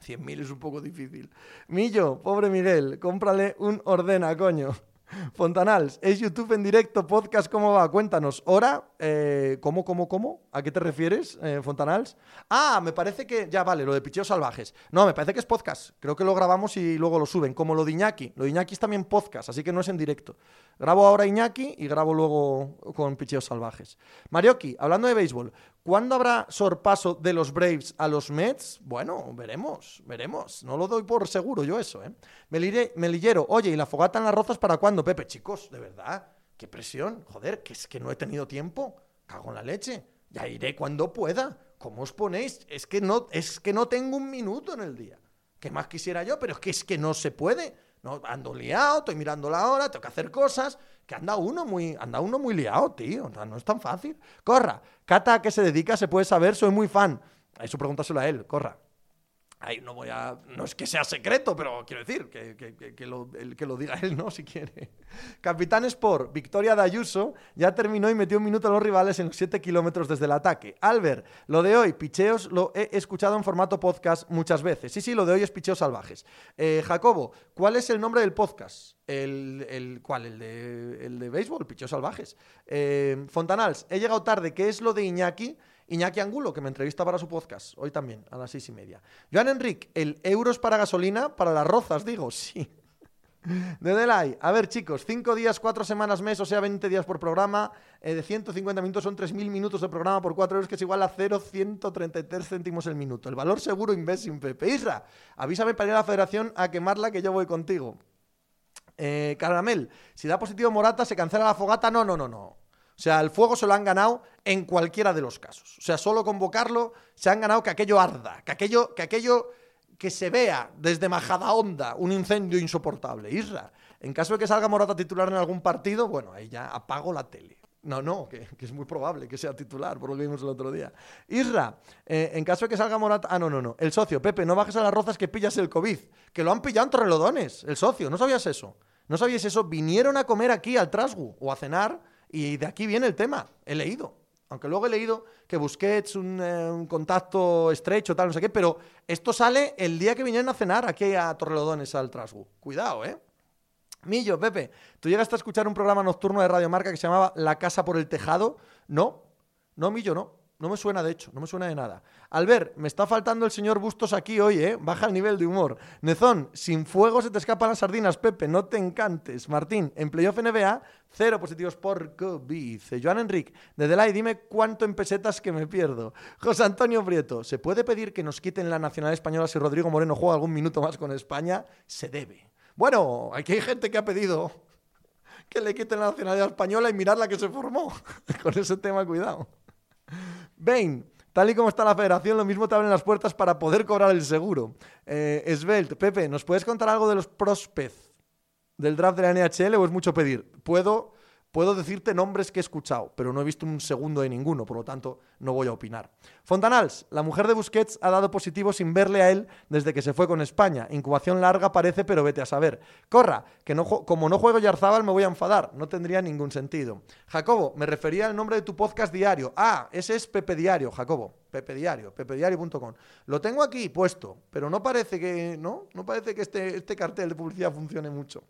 100.000 es un poco difícil. Millo, pobre Miguel, cómprale un ordena, coño. Fontanals, es YouTube en directo, podcast, ¿cómo va? Cuéntanos. ¿Hora? Eh, ¿Cómo, cómo, cómo? ¿A qué te refieres, eh, Fontanals? Ah, me parece que. Ya vale, lo de Picheos Salvajes. No, me parece que es podcast. Creo que lo grabamos y luego lo suben. Como lo de Iñaki. Lo de Iñaki es también podcast, así que no es en directo. Grabo ahora Iñaki y grabo luego con Picheos Salvajes. Marioki, hablando de béisbol, ¿Cuándo habrá sorpaso de los Braves a los Mets? Bueno, veremos, veremos. No lo doy por seguro yo eso, ¿eh? Melillero, oye, ¿y la fogata en las rozas para cuándo, Pepe? Chicos, de verdad, qué presión. Joder, que es que no he tenido tiempo. Cago en la leche. Ya iré cuando pueda. ¿cómo os ponéis? Es que no, es que no tengo un minuto en el día. ¿Qué más quisiera yo? Pero es que es que no se puede. No, ando liado, estoy mirando la hora, tengo que hacer cosas. Que anda uno muy, anda uno muy liado, tío. O sea, no es tan fácil. Corra. Cata, ¿a qué se dedica? Se puede saber, soy muy fan. Eso pregúntaselo a él, corra. Ahí no voy a. No es que sea secreto, pero quiero decir, que, que, que, lo, que lo diga él, ¿no? Si quiere. Capitán Sport, Victoria de Ayuso, ya terminó y metió un minuto a los rivales en los 7 kilómetros desde el ataque. Albert, lo de hoy, picheos, lo he escuchado en formato podcast muchas veces. Sí, sí, lo de hoy es picheos salvajes. Eh, Jacobo, ¿cuál es el nombre del podcast? El, el, ¿Cuál? ¿El de, el de béisbol? Picheos salvajes. Eh, Fontanals, he llegado tarde. ¿Qué es lo de Iñaki? Iñaki Angulo, que me entrevista para su podcast, hoy también, a las seis y media. Joan Enric, el euros para gasolina, para las rozas, digo, sí. De Delay, a ver chicos, cinco días, cuatro semanas mes, o sea, 20 días por programa, eh, de 150 minutos son 3.000 minutos de programa por 4 euros, que es igual a 0,133 céntimos el minuto. El valor seguro sin Pepe. Isra, avísame para ir a la federación a quemarla que yo voy contigo. Eh, Caramel, si da positivo Morata, ¿se cancela la fogata? No, no, no, no. O sea, el fuego se lo han ganado en cualquiera de los casos. O sea, solo convocarlo se han ganado que aquello arda, que aquello, que aquello que se vea desde Majadahonda un incendio insoportable. Isra, en caso de que salga Morata titular en algún partido, bueno, ahí ya apago la tele. No, no, que, es muy probable que sea titular, por lo que vimos el otro día. Isra, eh, en caso de que salga Morata. Ah, no, no, no. El socio, Pepe, no bajes a las rozas que pillas el COVID. Que lo han pillado en Torrelodones, el socio. ¿No sabías eso? ¿No sabías eso? Vinieron a comer aquí al Trasgu o a cenar y de aquí viene el tema. He leído. Aunque luego he leído que Busquets, un, eh, un contacto estrecho, tal, no sé qué, pero esto sale el día que vinieron a cenar aquí a Torrelodones al Trasgu. Cuidado, ¿eh? Millo, Pepe, ¿tú llegaste a escuchar un programa nocturno de Radio Marca que se llamaba La Casa por el Tejado? No, no, Millo, no. No me suena, de hecho, no me suena de nada. Albert, me está faltando el señor Bustos aquí hoy, ¿eh? Baja el nivel de humor. Nezón, sin fuego se te escapan las sardinas, Pepe, no te encantes. Martín, en playoff NBA, cero positivos por COVID. Joan Enric, de Delay, dime cuánto en pesetas que me pierdo. José Antonio Prieto, ¿se puede pedir que nos quiten la nacional española si Rodrigo Moreno juega algún minuto más con España? Se debe. Bueno, aquí hay gente que ha pedido que le quiten la nacionalidad española y mirar la que se formó. con ese tema, cuidado. Bain, tal y como está la federación, lo mismo te abren las puertas para poder cobrar el seguro. Eh, Pepe, ¿nos puedes contar algo de los prospects del draft de la NHL o es mucho pedir? Puedo Puedo decirte nombres que he escuchado, pero no he visto un segundo de ninguno, por lo tanto no voy a opinar. Fontanals, la mujer de Busquets ha dado positivo sin verle a él desde que se fue con España. Incubación larga parece, pero vete a saber. Corra, que no, como no juego Yarzábal me voy a enfadar. No tendría ningún sentido. Jacobo, me refería al nombre de tu podcast diario. Ah, ese es Pepe Diario, Jacobo. Pepe Diario, pepediario.com. Lo tengo aquí puesto, pero no parece que, ¿no? No parece que este, este cartel de publicidad funcione mucho.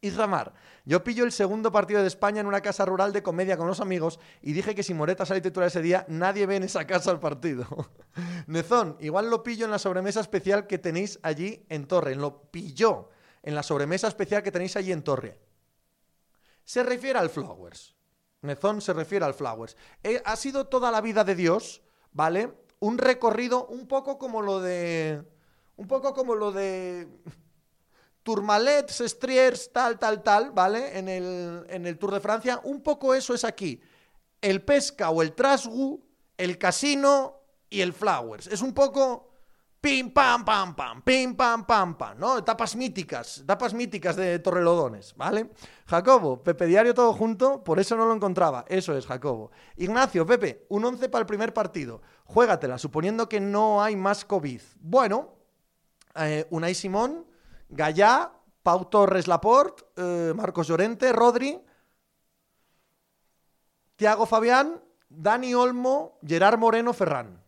Isramar, yo pillo el segundo partido de España en una casa rural de comedia con los amigos y dije que si Moreta sale titular ese día, nadie ve en esa casa el partido. Nezón, igual lo pillo en la sobremesa especial que tenéis allí en Torre. Lo pilló en la sobremesa especial que tenéis allí en Torre. Se refiere al Flowers. Nezón se refiere al Flowers. Eh, ha sido toda la vida de Dios, ¿vale? Un recorrido un poco como lo de... Un poco como lo de Tourmalets, Striers, tal, tal, tal, ¿vale? En el, en el Tour de Francia. Un poco eso es aquí. El Pesca o el Trasgu, el Casino y el Flowers. Es un poco pim, pam, pam, pam, pim, pam, pam, pam, ¿no? Etapas míticas, etapas míticas de Torrelodones, ¿vale? Jacobo, Pepe Diario todo junto, por eso no lo encontraba. Eso es, Jacobo. Ignacio, Pepe, un 11 para el primer partido. Juégatela, suponiendo que no hay más COVID. Bueno, eh, Unai Simón Gallá, Pau Torres Laporte, eh, Marcos Llorente, Rodri, Tiago Fabián, Dani Olmo, Gerard Moreno, Ferran.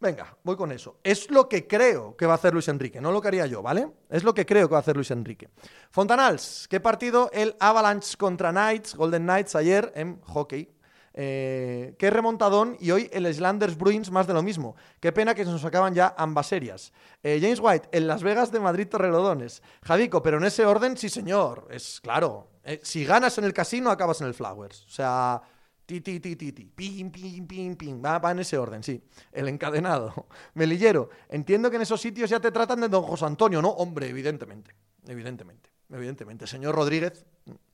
Venga, voy con eso. Es lo que creo que va a hacer Luis Enrique, no lo que haría yo, ¿vale? Es lo que creo que va a hacer Luis Enrique. Fontanals, ¿qué partido? El Avalanche contra Knights, Golden Knights ayer en hockey. Eh, qué remontadón y hoy el Islanders Bruins más de lo mismo. Qué pena que se nos acaban ya ambas series. Eh, James White, en Las Vegas de Madrid Torrelodones. Javico, pero en ese orden, sí señor. Es claro. Eh, si ganas en el casino, acabas en el Flowers. O sea, ti, ti, ti, ti, ti. Pim, pim, pim, pim. Va, va en ese orden, sí. El encadenado. Melillero, entiendo que en esos sitios ya te tratan de don José Antonio, ¿no? Hombre, evidentemente. Evidentemente. Evidentemente. Señor Rodríguez,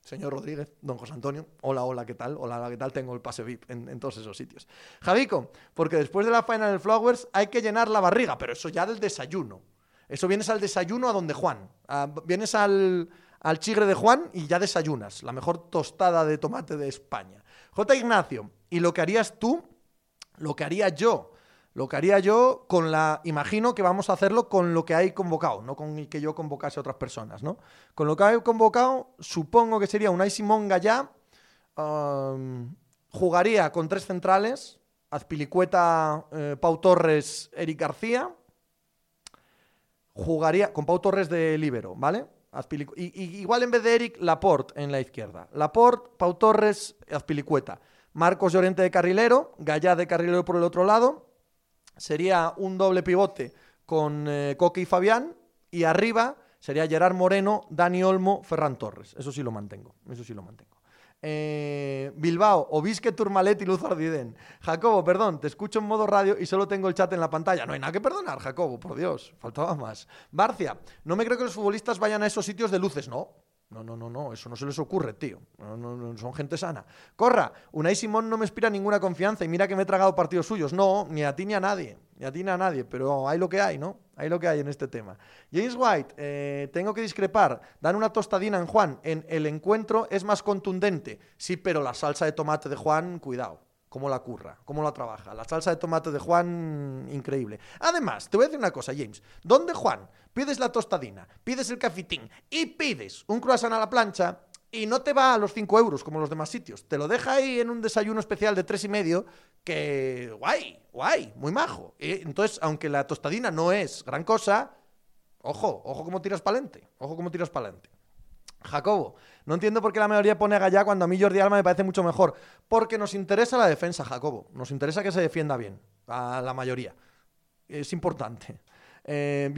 señor Rodríguez, don José Antonio, hola, hola, ¿qué tal? Hola, hola, ¿qué tal? Tengo el pase VIP en, todos esos sitios. Javico, porque después de la Final Flowers hay que llenar la barriga, pero eso ya del desayuno. Eso vienes al desayuno a donde Juan. vienes al, al chigre de Juan y ya desayunas. La mejor tostada de tomate de España. J. Ignacio, ¿y lo que harías tú? Lo que haría yo lo que haría yo con la. Imagino que vamos a hacerlo con lo que hay convocado, no con el que yo convocase a otras personas, ¿no? Con lo que hay convocado, supongo que sería un Gallá. Um, jugaría con tres centrales: Azpilicueta, eh, Pau Torres, Eric García. Jugaría con Pau Torres de Libero, ¿vale? y, igual en vez de Eric, Laporte en la izquierda. Laporte, Pau Torres, Azpilicueta. Marcos Llorente de carrilero, Gallá de carrilero por el otro lado sería un doble pivote con eh, Coque y Fabián, y arriba sería Gerard Moreno, Dani Olmo, Ferran Torres. Eso sí lo mantengo, eso sí lo mantengo. Eh, Bilbao, Obisque Turmalet y Luz Ardiden. Jacobo, perdón, te escucho en modo radio y solo tengo el chat en la pantalla. No hay nada que perdonar, Jacobo, por Dios, faltaba más. Barcia, no me creo que los futbolistas vayan a esos sitios de luces, no. No, no, no, no, eso no se les ocurre, tío. No, no, son gente sana. Corra, Unai Simón no me inspira ninguna confianza y mira que me he tragado partidos suyos. No, ni a ti ni a nadie, ni a ti ni a nadie, pero hay lo que hay, ¿no? Hay lo que hay en este tema. James White, eh, tengo que discrepar. Dan una tostadina en Juan. En el encuentro es más contundente. Sí, pero la salsa de tomate de Juan, cuidado cómo la curra, cómo la trabaja. La salsa de tomate de Juan, increíble. Además, te voy a decir una cosa, James. ¿Dónde Juan pides la tostadina, pides el cafitín y pides un croissant a la plancha y no te va a los 5 euros como los demás sitios. Te lo deja ahí en un desayuno especial de tres y medio que, guay, guay, muy majo. entonces, aunque la tostadina no es gran cosa, ojo, ojo cómo tiras para adelante, ojo cómo tiras para adelante. Jacobo, no entiendo por qué la mayoría pone a Gallá cuando a mí Jordi Alma me parece mucho mejor. Porque nos interesa la defensa, Jacobo. Nos interesa que se defienda bien, a la mayoría. Es importante. Eh,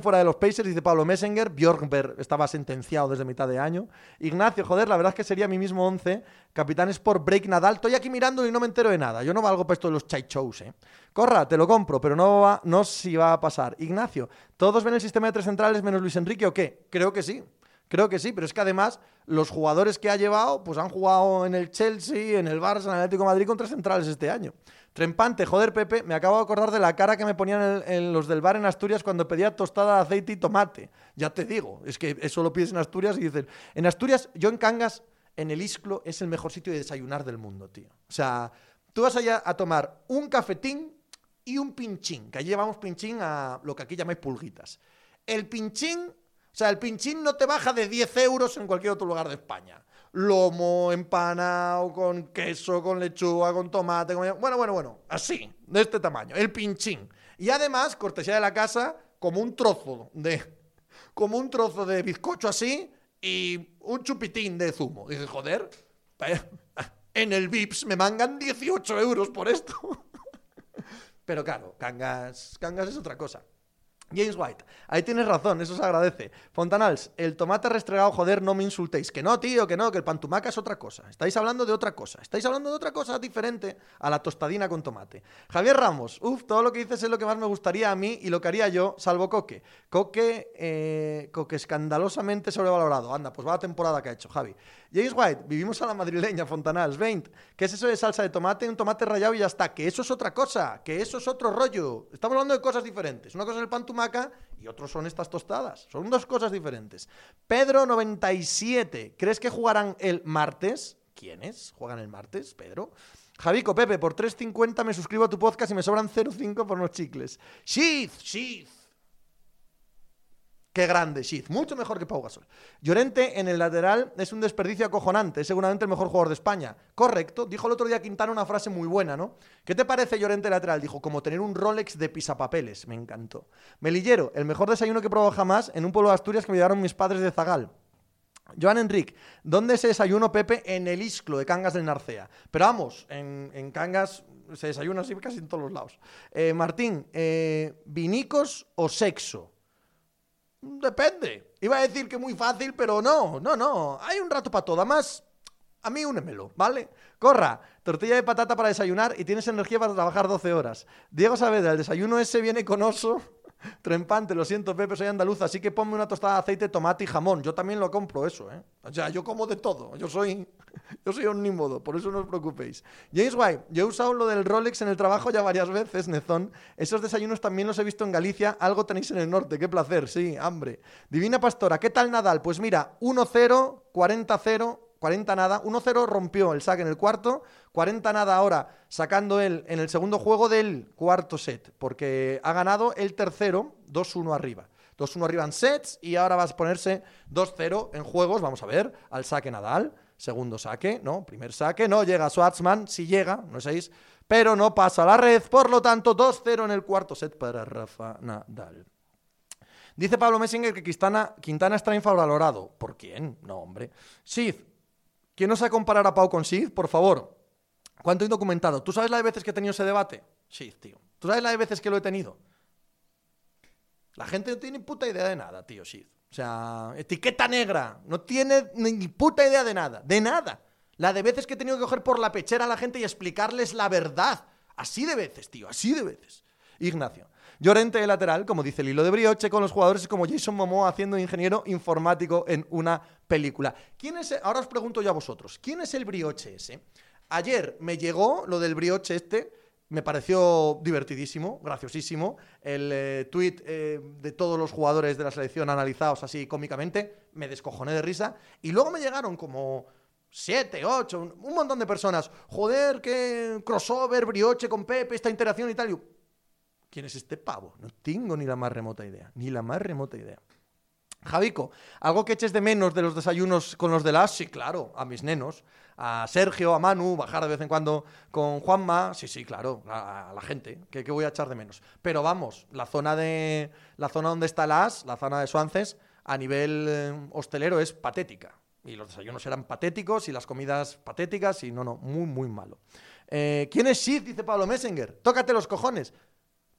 fuera de los Pacers, dice Pablo Messenger. Bjorkberg estaba sentenciado desde mitad de año. Ignacio, joder, la verdad es que sería mi mismo 11. Capitán por Break Nadal. Estoy aquí mirando y no me entero de nada. Yo no valgo para esto de los chai shows, ¿eh? Corra, te lo compro, pero no, va, no si va a pasar. Ignacio, ¿todos ven el sistema de tres centrales menos Luis Enrique o qué? Creo que sí. Creo que sí, pero es que además los jugadores que ha llevado, pues han jugado en el Chelsea, en el Barça, en el Atlético de Madrid con tres centrales este año. Trempante, joder, Pepe, me acabo de acordar de la cara que me ponían en, los del bar en Asturias cuando pedía tostada de aceite y tomate. Ya te digo, es que eso lo pides en Asturias y dicen, en Asturias, yo en Cangas, en el Isclo, es el mejor sitio de desayunar del mundo, tío. O sea, tú vas allá a tomar un cafetín y un pinchín, que allí llevamos pinchín a lo que aquí llamáis pulguitas. El pinchín o sea, el pinchín no te baja de 10 euros en cualquier otro lugar de España. Lomo, empanado, con queso, con lechuga, con tomate, con... Bueno, bueno, bueno, así, de este tamaño, el pinchín. Y además, cortesía de la casa, como un trozo de... Como un trozo de bizcocho así y un chupitín de zumo. Dices, joder, en el VIPS me mangan 18 euros por esto. Pero claro, Cangas, Cangas es otra cosa. James White, ahí tienes razón, eso se agradece. Fontanals, el tomate restregado, joder, no me insultéis. Que no, tío, que no, que el pantumaca es otra cosa. Estáis hablando de otra cosa. Estáis hablando de otra cosa diferente a la tostadina con tomate. Javier Ramos, uff, todo lo que dices es lo que más me gustaría a mí y lo que haría yo, salvo Coque. Coque, eh, Coque escandalosamente sobrevalorado. Anda, pues va la temporada que ha hecho, Javi. James White, vivimos a la madrileña, Fontanals. 20, ¿qué es eso de salsa de tomate? Un tomate rallado y ya está. Que eso es otra cosa, que eso es otro rollo. Estamos hablando de cosas diferentes. Una cosa es el pantumaca y otros son estas tostadas. Son dos cosas diferentes. Pedro97, ¿crees que jugarán el martes? ¿Quiénes juegan el martes, Pedro? Javico, Pepe, por 3.50 me suscribo a tu podcast y me sobran 0.5 por unos chicles. Sheath, Sheath. Qué grande, Sheath. Mucho mejor que Pau Gasol. Llorente en el lateral es un desperdicio acojonante. Es seguramente el mejor jugador de España. Correcto. Dijo el otro día Quintana una frase muy buena, ¿no? ¿Qué te parece Llorente lateral? Dijo, como tener un Rolex de pisapapeles. Me encantó. Melillero, el mejor desayuno que he probado jamás en un pueblo de Asturias que me llevaron mis padres de Zagal. Joan Enric, ¿dónde se desayuno, Pepe? En el Isclo de Cangas del Narcea. Pero vamos, en, Cangas se desayuna así casi en todos los lados. Eh, Martín, eh, ¿vinicos o sexo? Depende. Iba a decir que muy fácil, pero no, no, no. Hay un rato para todo. Además, a mí únemelo, ¿vale? Corra, tortilla de patata para desayunar y tienes energía para trabajar 12 horas. Diego Saavedra, el desayuno ese viene con oso Trempante, lo siento, Pepe, soy andaluz, así que ponme una tostada de aceite, tomate y jamón. Yo también lo compro eso, ¿eh? O sea, yo como de todo. Yo soy, yo soy omnímodo, por eso no os preocupéis. James White, yo he usado lo del Rolex en el trabajo ya varias veces, Nezón. Esos desayunos también los he visto en Galicia. Algo tenéis en el norte, qué placer, sí, hambre. Divina Pastora, ¿qué tal Nadal? Pues mira, 1-0, 40-0, 40 nada, 1-0 rompió el saque en el cuarto, 40 nada ahora sacando él en el segundo juego del cuarto set, porque ha ganado el tercero 2-1 arriba. 2-1 arriba en sets y ahora va a ponerse 2-0 en juegos, vamos a ver, al saque Nadal, segundo saque, ¿no? Primer saque, no llega Schwarzman, si llega, no sé, pero no pasa la red, por lo tanto 2-0 en el cuarto set para Rafa Nadal. Dice Pablo Messinger que Quintana, Quintana está infravalorado. ¿Por quién? No, hombre. Sid, ¿Quién nos va comparar a Pau con Sid? Por favor. ¿Cuánto indocumentado? ¿Tú sabes la de veces que he tenido ese debate? Sí, tío. ¿Tú sabes la de veces que lo he tenido? La gente no tiene ni puta idea de nada, tío, Sid. O sea, etiqueta negra. No tiene ni puta idea de nada. De nada. La de veces que he tenido que coger por la pechera a la gente y explicarles la verdad. Así de veces, tío. Así de veces. Ignacio. Llorente de lateral, como dice el hilo de brioche, con los jugadores como Jason Momoa haciendo ingeniero informático en una película. ¿Quién es? Ahora os pregunto yo a vosotros, ¿quién es el brioche ese? Ayer me llegó lo del brioche este, me pareció divertidísimo, graciosísimo. El eh, tweet eh, de todos los jugadores de la selección analizados así cómicamente, me descojoné de risa. Y luego me llegaron como siete, ocho, un montón de personas. Joder, qué crossover, brioche con Pepe, esta interacción y tal. ¿Quién es este pavo? No tengo ni la más remota idea, ni la más remota idea. Javico, ¿algo que eches de menos de los desayunos con los de las? Sí, claro, a mis nenos, a Sergio, a Manu, bajar de vez en cuando con Juanma, sí, sí, claro, a, la gente, que, voy a echar de menos. Pero vamos, la zona de la zona donde está las, la zona de Suances, a nivel eh, hostelero es patética. Y los desayunos eran patéticos y las comidas patéticas y no, no, muy, muy malo. Eh, ¿Quién es Sid? Dice Pablo Messenger. Tócate los cojones.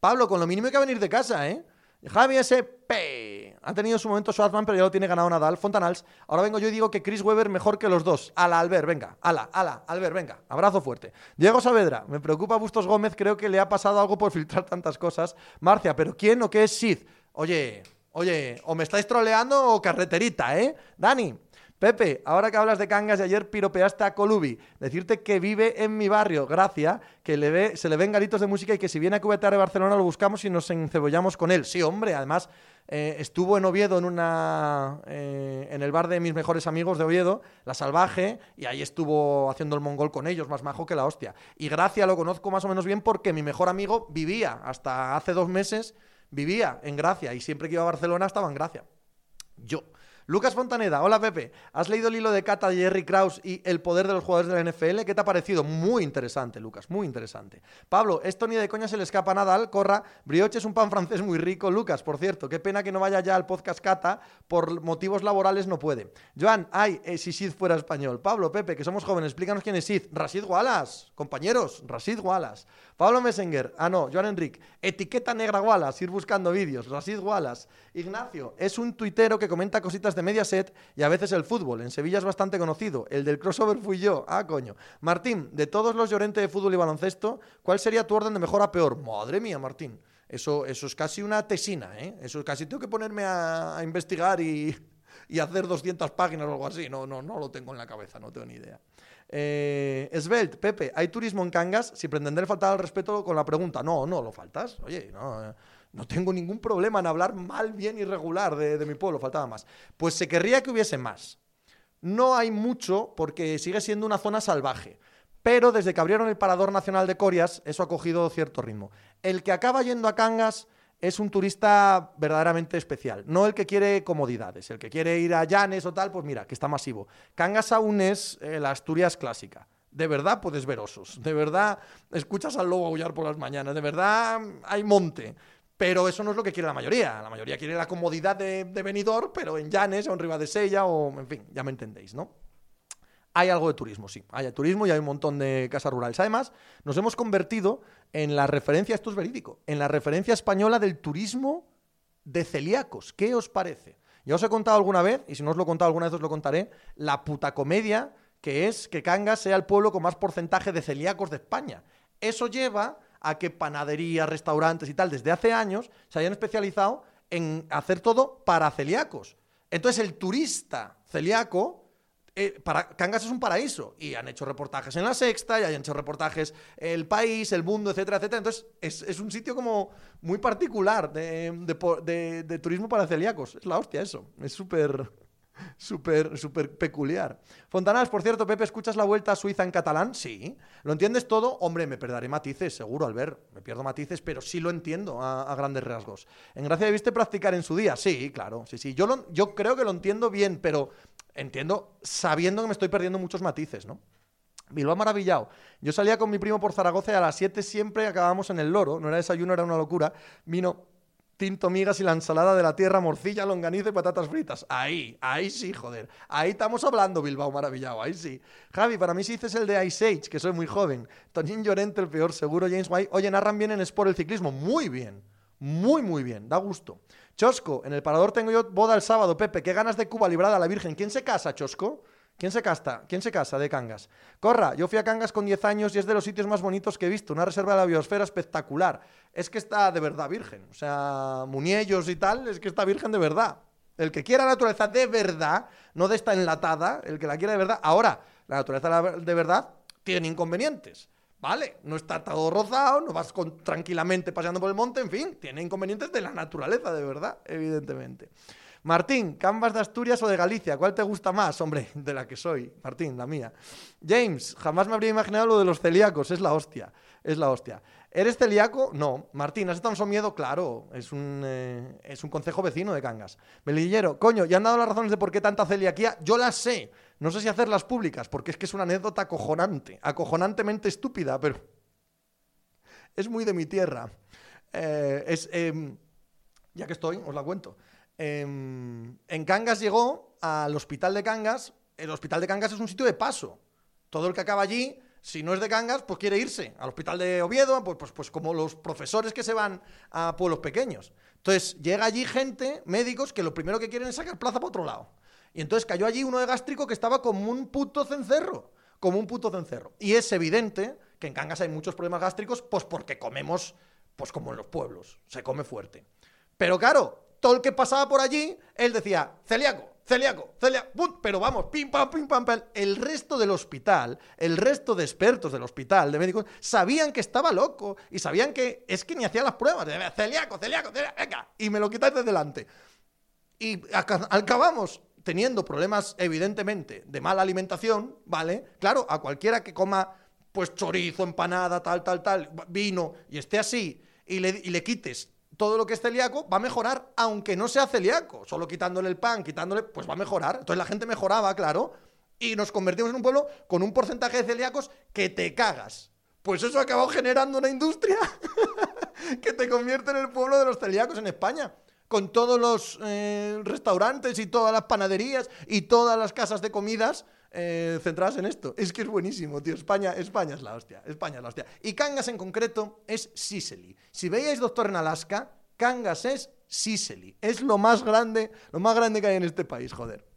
Pablo, con lo mínimo hay que venir de casa, ¿eh? Javi SP. Ha tenido su momento Schwarzman, pero ya lo tiene ganado Nadal. Fontanals. Ahora vengo yo y digo que Chris Weber mejor que los dos. Ala, Albert, venga. Ala, ala, Albert, venga. Abrazo fuerte. Diego Saavedra. Me preocupa Bustos Gómez. Creo que le ha pasado algo por filtrar tantas cosas. Marcia, ¿pero quién o qué es Sid? Oye, oye, o me estáis troleando o carreterita, ¿eh? Dani. Pepe, ahora que hablas de cangas y ayer piropeaste a Colubi, decirte que vive en mi barrio, Gracia, que le ve, se le ven garitos de música y que si viene a QBTR de Barcelona lo buscamos y nos encebollamos con él. Sí, hombre, además eh, estuvo en Oviedo en una eh, en el bar de mis mejores amigos de Oviedo, La Salvaje, y ahí estuvo haciendo el mongol con ellos, más majo que la hostia. Y Gracia lo conozco más o menos bien porque mi mejor amigo vivía, hasta hace dos meses, vivía en Gracia y siempre que iba a Barcelona estaba en Gracia. Yo. Lucas Fontaneda, hola Pepe. ¿Has leído el hilo de Cata de Jerry Krause y el poder de los jugadores de la NFL? ¿Qué te ha parecido? Muy interesante, Lucas, muy interesante. Pablo, esto ni de coña se le escapa a Nadal, corra. Brioche es un pan francés muy rico. Lucas, por cierto, qué pena que no vaya ya al podcast Cata, por motivos laborales no puede. Joan, ay, eh, si Sid fuera español. Pablo, Pepe, que somos jóvenes, explícanos quién es Sid. Rasid Wallace, compañeros, Rasid Wallace. Pablo Messenger, ah no, Joan Enrique. Etiqueta negra Wallace, ir buscando vídeos. Rasid Wallace. Ignacio, es un tuitero que comenta cositas de Mediaset y a veces el fútbol. En Sevilla es bastante conocido. El del crossover fui yo. Ah, coño. Martín, de todos los llorentes de fútbol y baloncesto, ¿cuál sería tu orden de mejor a peor? Madre mía, Martín. Eso, eso es casi una tesina, ¿eh? Eso es casi tengo que ponerme a, investigar y, y, hacer 200 páginas o algo así. No, no, no lo tengo en la cabeza, no tengo ni idea. Eh, Svelte, Pepe, ¿hay turismo en Cangas? Si pretender faltar al respeto con la pregunta. No, no lo faltas. Oye, no. Eh, no tengo ningún problema en hablar mal, bien y regular de, mi pueblo, faltaba más. Pues se querría que hubiese más. No hay mucho porque sigue siendo una zona salvaje. Pero desde que abrieron el Parador Nacional de Corias, eso ha cogido cierto ritmo. El que acaba yendo a Cangas es un turista verdaderamente especial. No el que quiere comodidades, el que quiere ir a Llanes o tal, pues mira, que está masivo. Cangas aún es eh, la Asturias clásica. De verdad puedes ver osos, de verdad escuchas al lobo aullar por las mañanas, de verdad hay monte. Pero eso no es lo que quiere la mayoría. La mayoría quiere la comodidad de, de venidor, pero en Llanes o en Sella o, en fin, ya me entendéis, ¿no? Hay algo de turismo, sí. Hay turismo y hay un montón de casas rurales. Además, nos hemos convertido en la referencia, esto es verídico, en la referencia española del turismo de celíacos. ¿Qué os parece? Ya os he contado alguna vez, y si no os lo he contado alguna vez os lo contaré, la puta comedia que es que Cangas sea el pueblo con más porcentaje de celíacos de España. Eso lleva a que panaderías, restaurantes y tal, desde hace años, se hayan especializado en hacer todo para celíacos. Entonces el turista celíaco eh, para, Cangas es un paraíso y han hecho reportajes en La Sexta y han hecho reportajes El País, El Mundo, etcétera, etcétera. Entonces es, un sitio como muy particular de, de, turismo para celíacos. Es la hostia eso. Es súper súper, súper peculiar. Fontanals, por cierto, Pepe, ¿escuchas la vuelta a Suiza en catalán? Sí. ¿Lo entiendes todo? Hombre, me perderé matices, seguro, al ver. Me pierdo matices, pero sí lo entiendo a, grandes rasgos. ¿En Gracia debiste practicar en su día? Sí, claro, sí, sí. Yo, lo, yo creo que lo entiendo bien, pero entiendo sabiendo que me estoy perdiendo muchos matices, ¿no? Bilbao maravillado. Yo salía con mi primo por Zaragoza y a las 7 siempre acabábamos en el loro. No era desayuno, era una locura. Vino tinto migas y la ensalada de la tierra, morcilla, longaniza y patatas fritas. Ahí, ahí sí, joder. Ahí estamos hablando, Bilbao maravillado, ahí sí. Javi, para mí si dices el de Ice Age, que soy muy joven. Tonín Llorente, el peor, seguro. James White. Oye, narran bien en Sport el ciclismo. Muy bien. Muy, muy bien. Da gusto. Chosco, en el parador tengo yo boda el sábado, Pepe. Qué ganas de Cuba librada a la Virgen. ¿Quién se casa, Chosco? ¿Quién se casa? ¿Quién se casa de Cangas? Corra, yo fui a Cangas con 10 años y es de los sitios más bonitos que he visto. Una reserva de la biosfera espectacular. Es que está de verdad virgen. O sea, Muniellos y tal, es que está virgen de verdad. El que quiera naturaleza de verdad, no de esta enlatada, el que la quiera de verdad. Ahora, la naturaleza de verdad tiene inconvenientes. ¿Vale? No está todo rozado, no vas tranquilamente paseando por el monte, en fin, tiene inconvenientes de la naturaleza de verdad, evidentemente. Martín, ¿Canvas de Asturias o de Galicia? ¿Cuál te gusta más? Hombre, de la que soy, Martín, la mía. James, jamás me habría imaginado lo de los celíacos, es la hostia, es la hostia. ¿Eres celíaco? No. Martín, ¿has estado en miedo? Claro, es un, eh, es un concejo vecino de Cangas. Melillero, coño, ¿ya han dado las razones de por qué tanta celiaquía? Yo las sé. No sé si hacerlas públicas, porque es que es una anécdota acojonante, acojonantemente estúpida, pero es muy de mi tierra. Eh, es, em, ya que estoy, os la cuento. Em, en Cangas llegó al hospital de Cangas. El hospital de Cangas es un sitio de paso. Todo el que acaba allí, si no es de Cangas, pues quiere irse al hospital de Oviedo, pues, pues, pues como los profesores que se van a pueblos pequeños. Entonces llega allí gente, médicos, que lo primero que quieren es sacar plaza para otro lado. Y entonces cayó allí uno de gástrico que estaba como un puto cencerro. Como un puto cencerro. Y es evidente que en Cangas hay muchos problemas gástricos, pues porque comemos, pues como en los pueblos, se come fuerte. Pero claro, todo el que pasaba por allí, él decía, celíaco, celíaco, celíaco, pero vamos, pim, pam, pim, pam, pam. El resto del hospital, el resto de expertos del hospital, de médicos, sabían que estaba loco y sabían que es que ni hacía las pruebas. celíaco, celíaco, celíaco, venga, y me lo quitáis de delante. Y acabamos teniendo problemas, evidentemente, de mala alimentación, ¿vale? Claro, a cualquiera que coma, pues, chorizo, empanada, tal, tal, tal, vino, y esté así, y le, y le quites todo lo que es celíaco va a mejorar, aunque no sea celíaco. Solo quitándole el pan, quitándole, pues va a mejorar. Entonces la gente mejoraba, claro, y nos convertimos en un pueblo con un porcentaje de celíacos que te cagas. Pues eso ha acabado generando una industria que te convierte en el pueblo de los celíacos en España. Con todos los eh, restaurantes y todas las panaderías y todas las casas de comidas eh, centradas en esto. Es que es buenísimo, tío. España, España es la hostia. España es la hostia. Y Cangas en concreto es Sicily. Si veíais Doctor en Alaska, Cangas es Sicily. Es lo más grande, lo más grande que hay en este país, joder.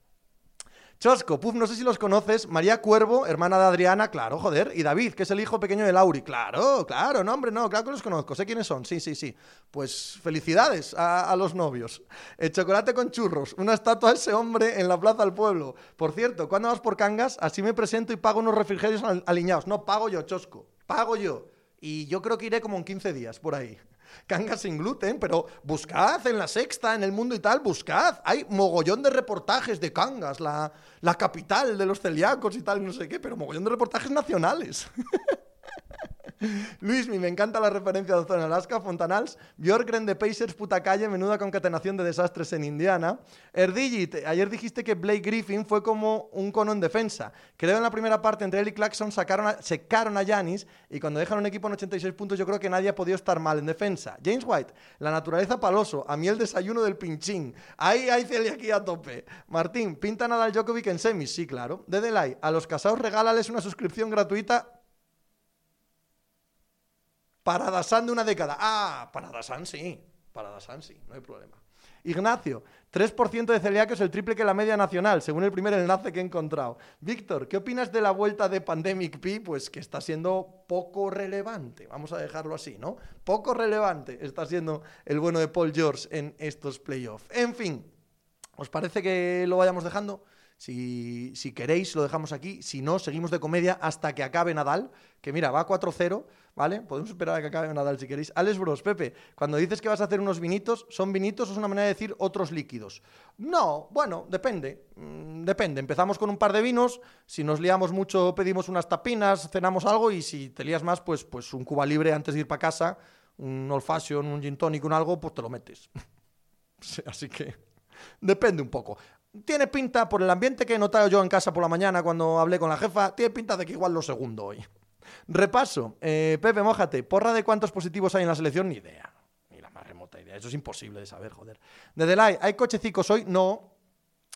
Chosco, puf, no sé si los conoces. María Cuervo, hermana de Adriana, claro, joder. Y David, que es el hijo pequeño de Lauri. Claro, claro, no, hombre, no, claro que los conozco. Sé quiénes son, sí, sí, sí. Pues felicidades a, los novios. El chocolate con churros, una estatua de ese hombre en la plaza del pueblo. Por cierto, ¿cuándo vas por Cangas? Así me presento y pago unos refrigerios alineados. No, pago yo, Chosco. Pago yo. Y yo creo que iré como en 15 días por ahí. Cangas sin gluten, pero buscad en la sexta, en el mundo y tal, buscad. Hay mogollón de reportajes de Cangas, la, la capital de los celíacos y tal, no sé qué, pero mogollón de reportajes nacionales. Luis, me encanta la referencia de Zona Alaska, Fontanals, Björkgren de Pacers, puta calle, menuda concatenación de desastres en Indiana. Erdigit, ayer dijiste que Blake Griffin fue como un cono en defensa. Creo en la primera parte entre él y Claxon sacaron a, secaron a Yanis y cuando dejan un equipo en 86 puntos yo creo que nadie ha podido estar mal en defensa. James White, la naturaleza paloso, a mí el desayuno del pinchín. Ahí hay aquí a tope. Martín, pinta Nadal Djokovic en semis, sí, claro. De Delay, a los casados regálales una suscripción gratuita para Dasan de una década. Ah, para Dasan sí. Para Dasan sí, no hay problema. Ignacio, 3% de celíacos, el triple que la media nacional, según el primer enlace que he encontrado. Víctor, ¿qué opinas de la vuelta de Pandemic P? Pues que está siendo poco relevante, vamos a dejarlo así, ¿no? Poco relevante está siendo el bueno de Paul George en estos playoffs. En fin, ¿os parece que lo vayamos dejando? Si, queréis, lo dejamos aquí. Si no, seguimos de comedia hasta que acabe Nadal, que mira, va 4-0, ¿vale? Podemos esperar a que acabe Nadal si queréis. Alex Bros, Pepe, cuando dices que vas a hacer unos vinitos, ¿son vinitos o es una manera de decir otros líquidos? No, bueno, depende. Mm, depende. Empezamos con un par de vinos. Si nos liamos mucho, pedimos unas tapinas, cenamos algo. Y si te lías más, pues, pues un cuba libre antes de ir para casa, un old un gin tonic, un algo, pues te lo metes. Así que depende un poco tiene pinta, por el ambiente que he notado yo en casa por la mañana cuando hablé con la jefa, tiene pinta de que igual lo segundo hoy. Repaso. Eh, Pepe, mójate. ¿Porra de cuántos positivos hay en la selección? Ni idea. Ni la más remota idea. Eso es imposible de saber, joder. De Delay, ¿hay cochecicos hoy? No.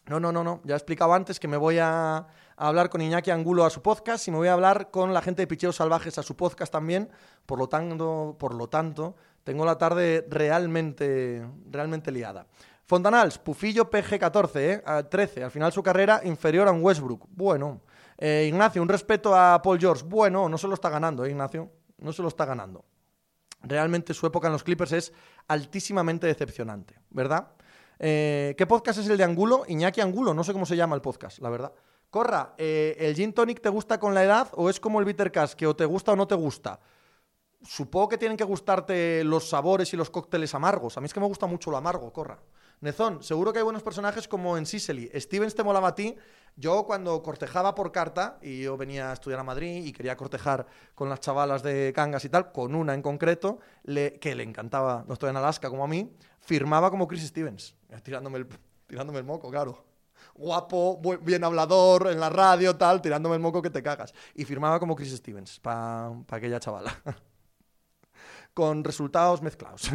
No, no, no, no. Ya he explicado antes que me voy a, hablar con Iñaki Angulo a su podcast y me voy a hablar con la gente de Picheos Salvajes a su podcast también. Por lo tanto, por lo tanto tengo la tarde realmente, realmente liada. Fontanals, Pufillo PG14, ¿eh? 13. Al final su carrera inferior a un Westbrook. Bueno. Eh, Ignacio, un respeto a Paul George. Bueno, no se lo está ganando, ¿eh, Ignacio. No se lo está ganando. Realmente su época en los Clippers es altísimamente decepcionante, ¿verdad? Eh, ¿Qué podcast es el de Angulo? Iñaki Angulo, no sé cómo se llama el podcast, la verdad. Corra, eh, ¿el gin tonic te gusta con la edad o es como el bitter cash, que o te gusta o no te gusta? Supongo que tienen que gustarte los sabores y los cócteles amargos. A mí es que me gusta mucho lo amargo, Corra. Nezón, seguro que hay buenos personajes como en Sicily. Stevens te molaba a ti. Yo cuando cortejaba por carta, y yo venía a estudiar a Madrid y quería cortejar con las chavalas de Cangas y tal, con una en concreto, que le encantaba, no estoy en Alaska como a mí, firmaba como Chris Stevens, tirándome el, tirándome el moco, claro guapo, bien hablador, en la radio, tal, tirándome el moco que te cagas. Y firmaba como Chris Stevens para aquella chavala. con resultados mezclados.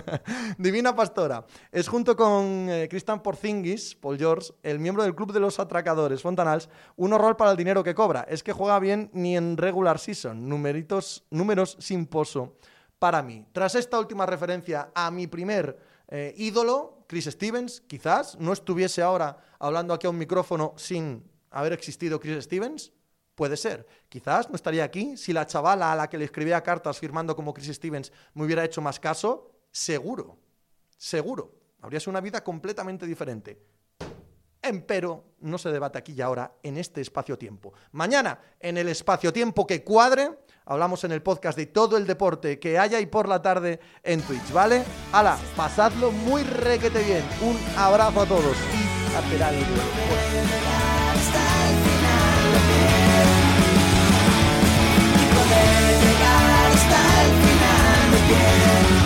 Divina Pastora es junto con eh, Christian Porzingis, Paul George, el miembro del club de los atracadores Fontanals, un horror para el dinero que cobra. Es que juega bien ni en regular season. Numeritos, números sin pozo para mí. Tras esta última referencia a mi primer eh, ídolo, Chris Stevens, quizás no estuviese ahora hablando aquí a un micrófono sin haber existido Chris Stevens. Puede ser. Quizás no estaría aquí si la chavala a la que le escribía cartas firmando como Chris Stevens me hubiera hecho más caso. Seguro. Seguro. Habría sido una vida completamente diferente. Empero no se debate aquí y ahora en este espacio-tiempo. Mañana, en el espacio-tiempo que cuadre, hablamos en el podcast de todo el deporte que haya y por la tarde en Twitch, ¿vale? Hala, pasadlo muy requete bien. Un abrazo a todos y a again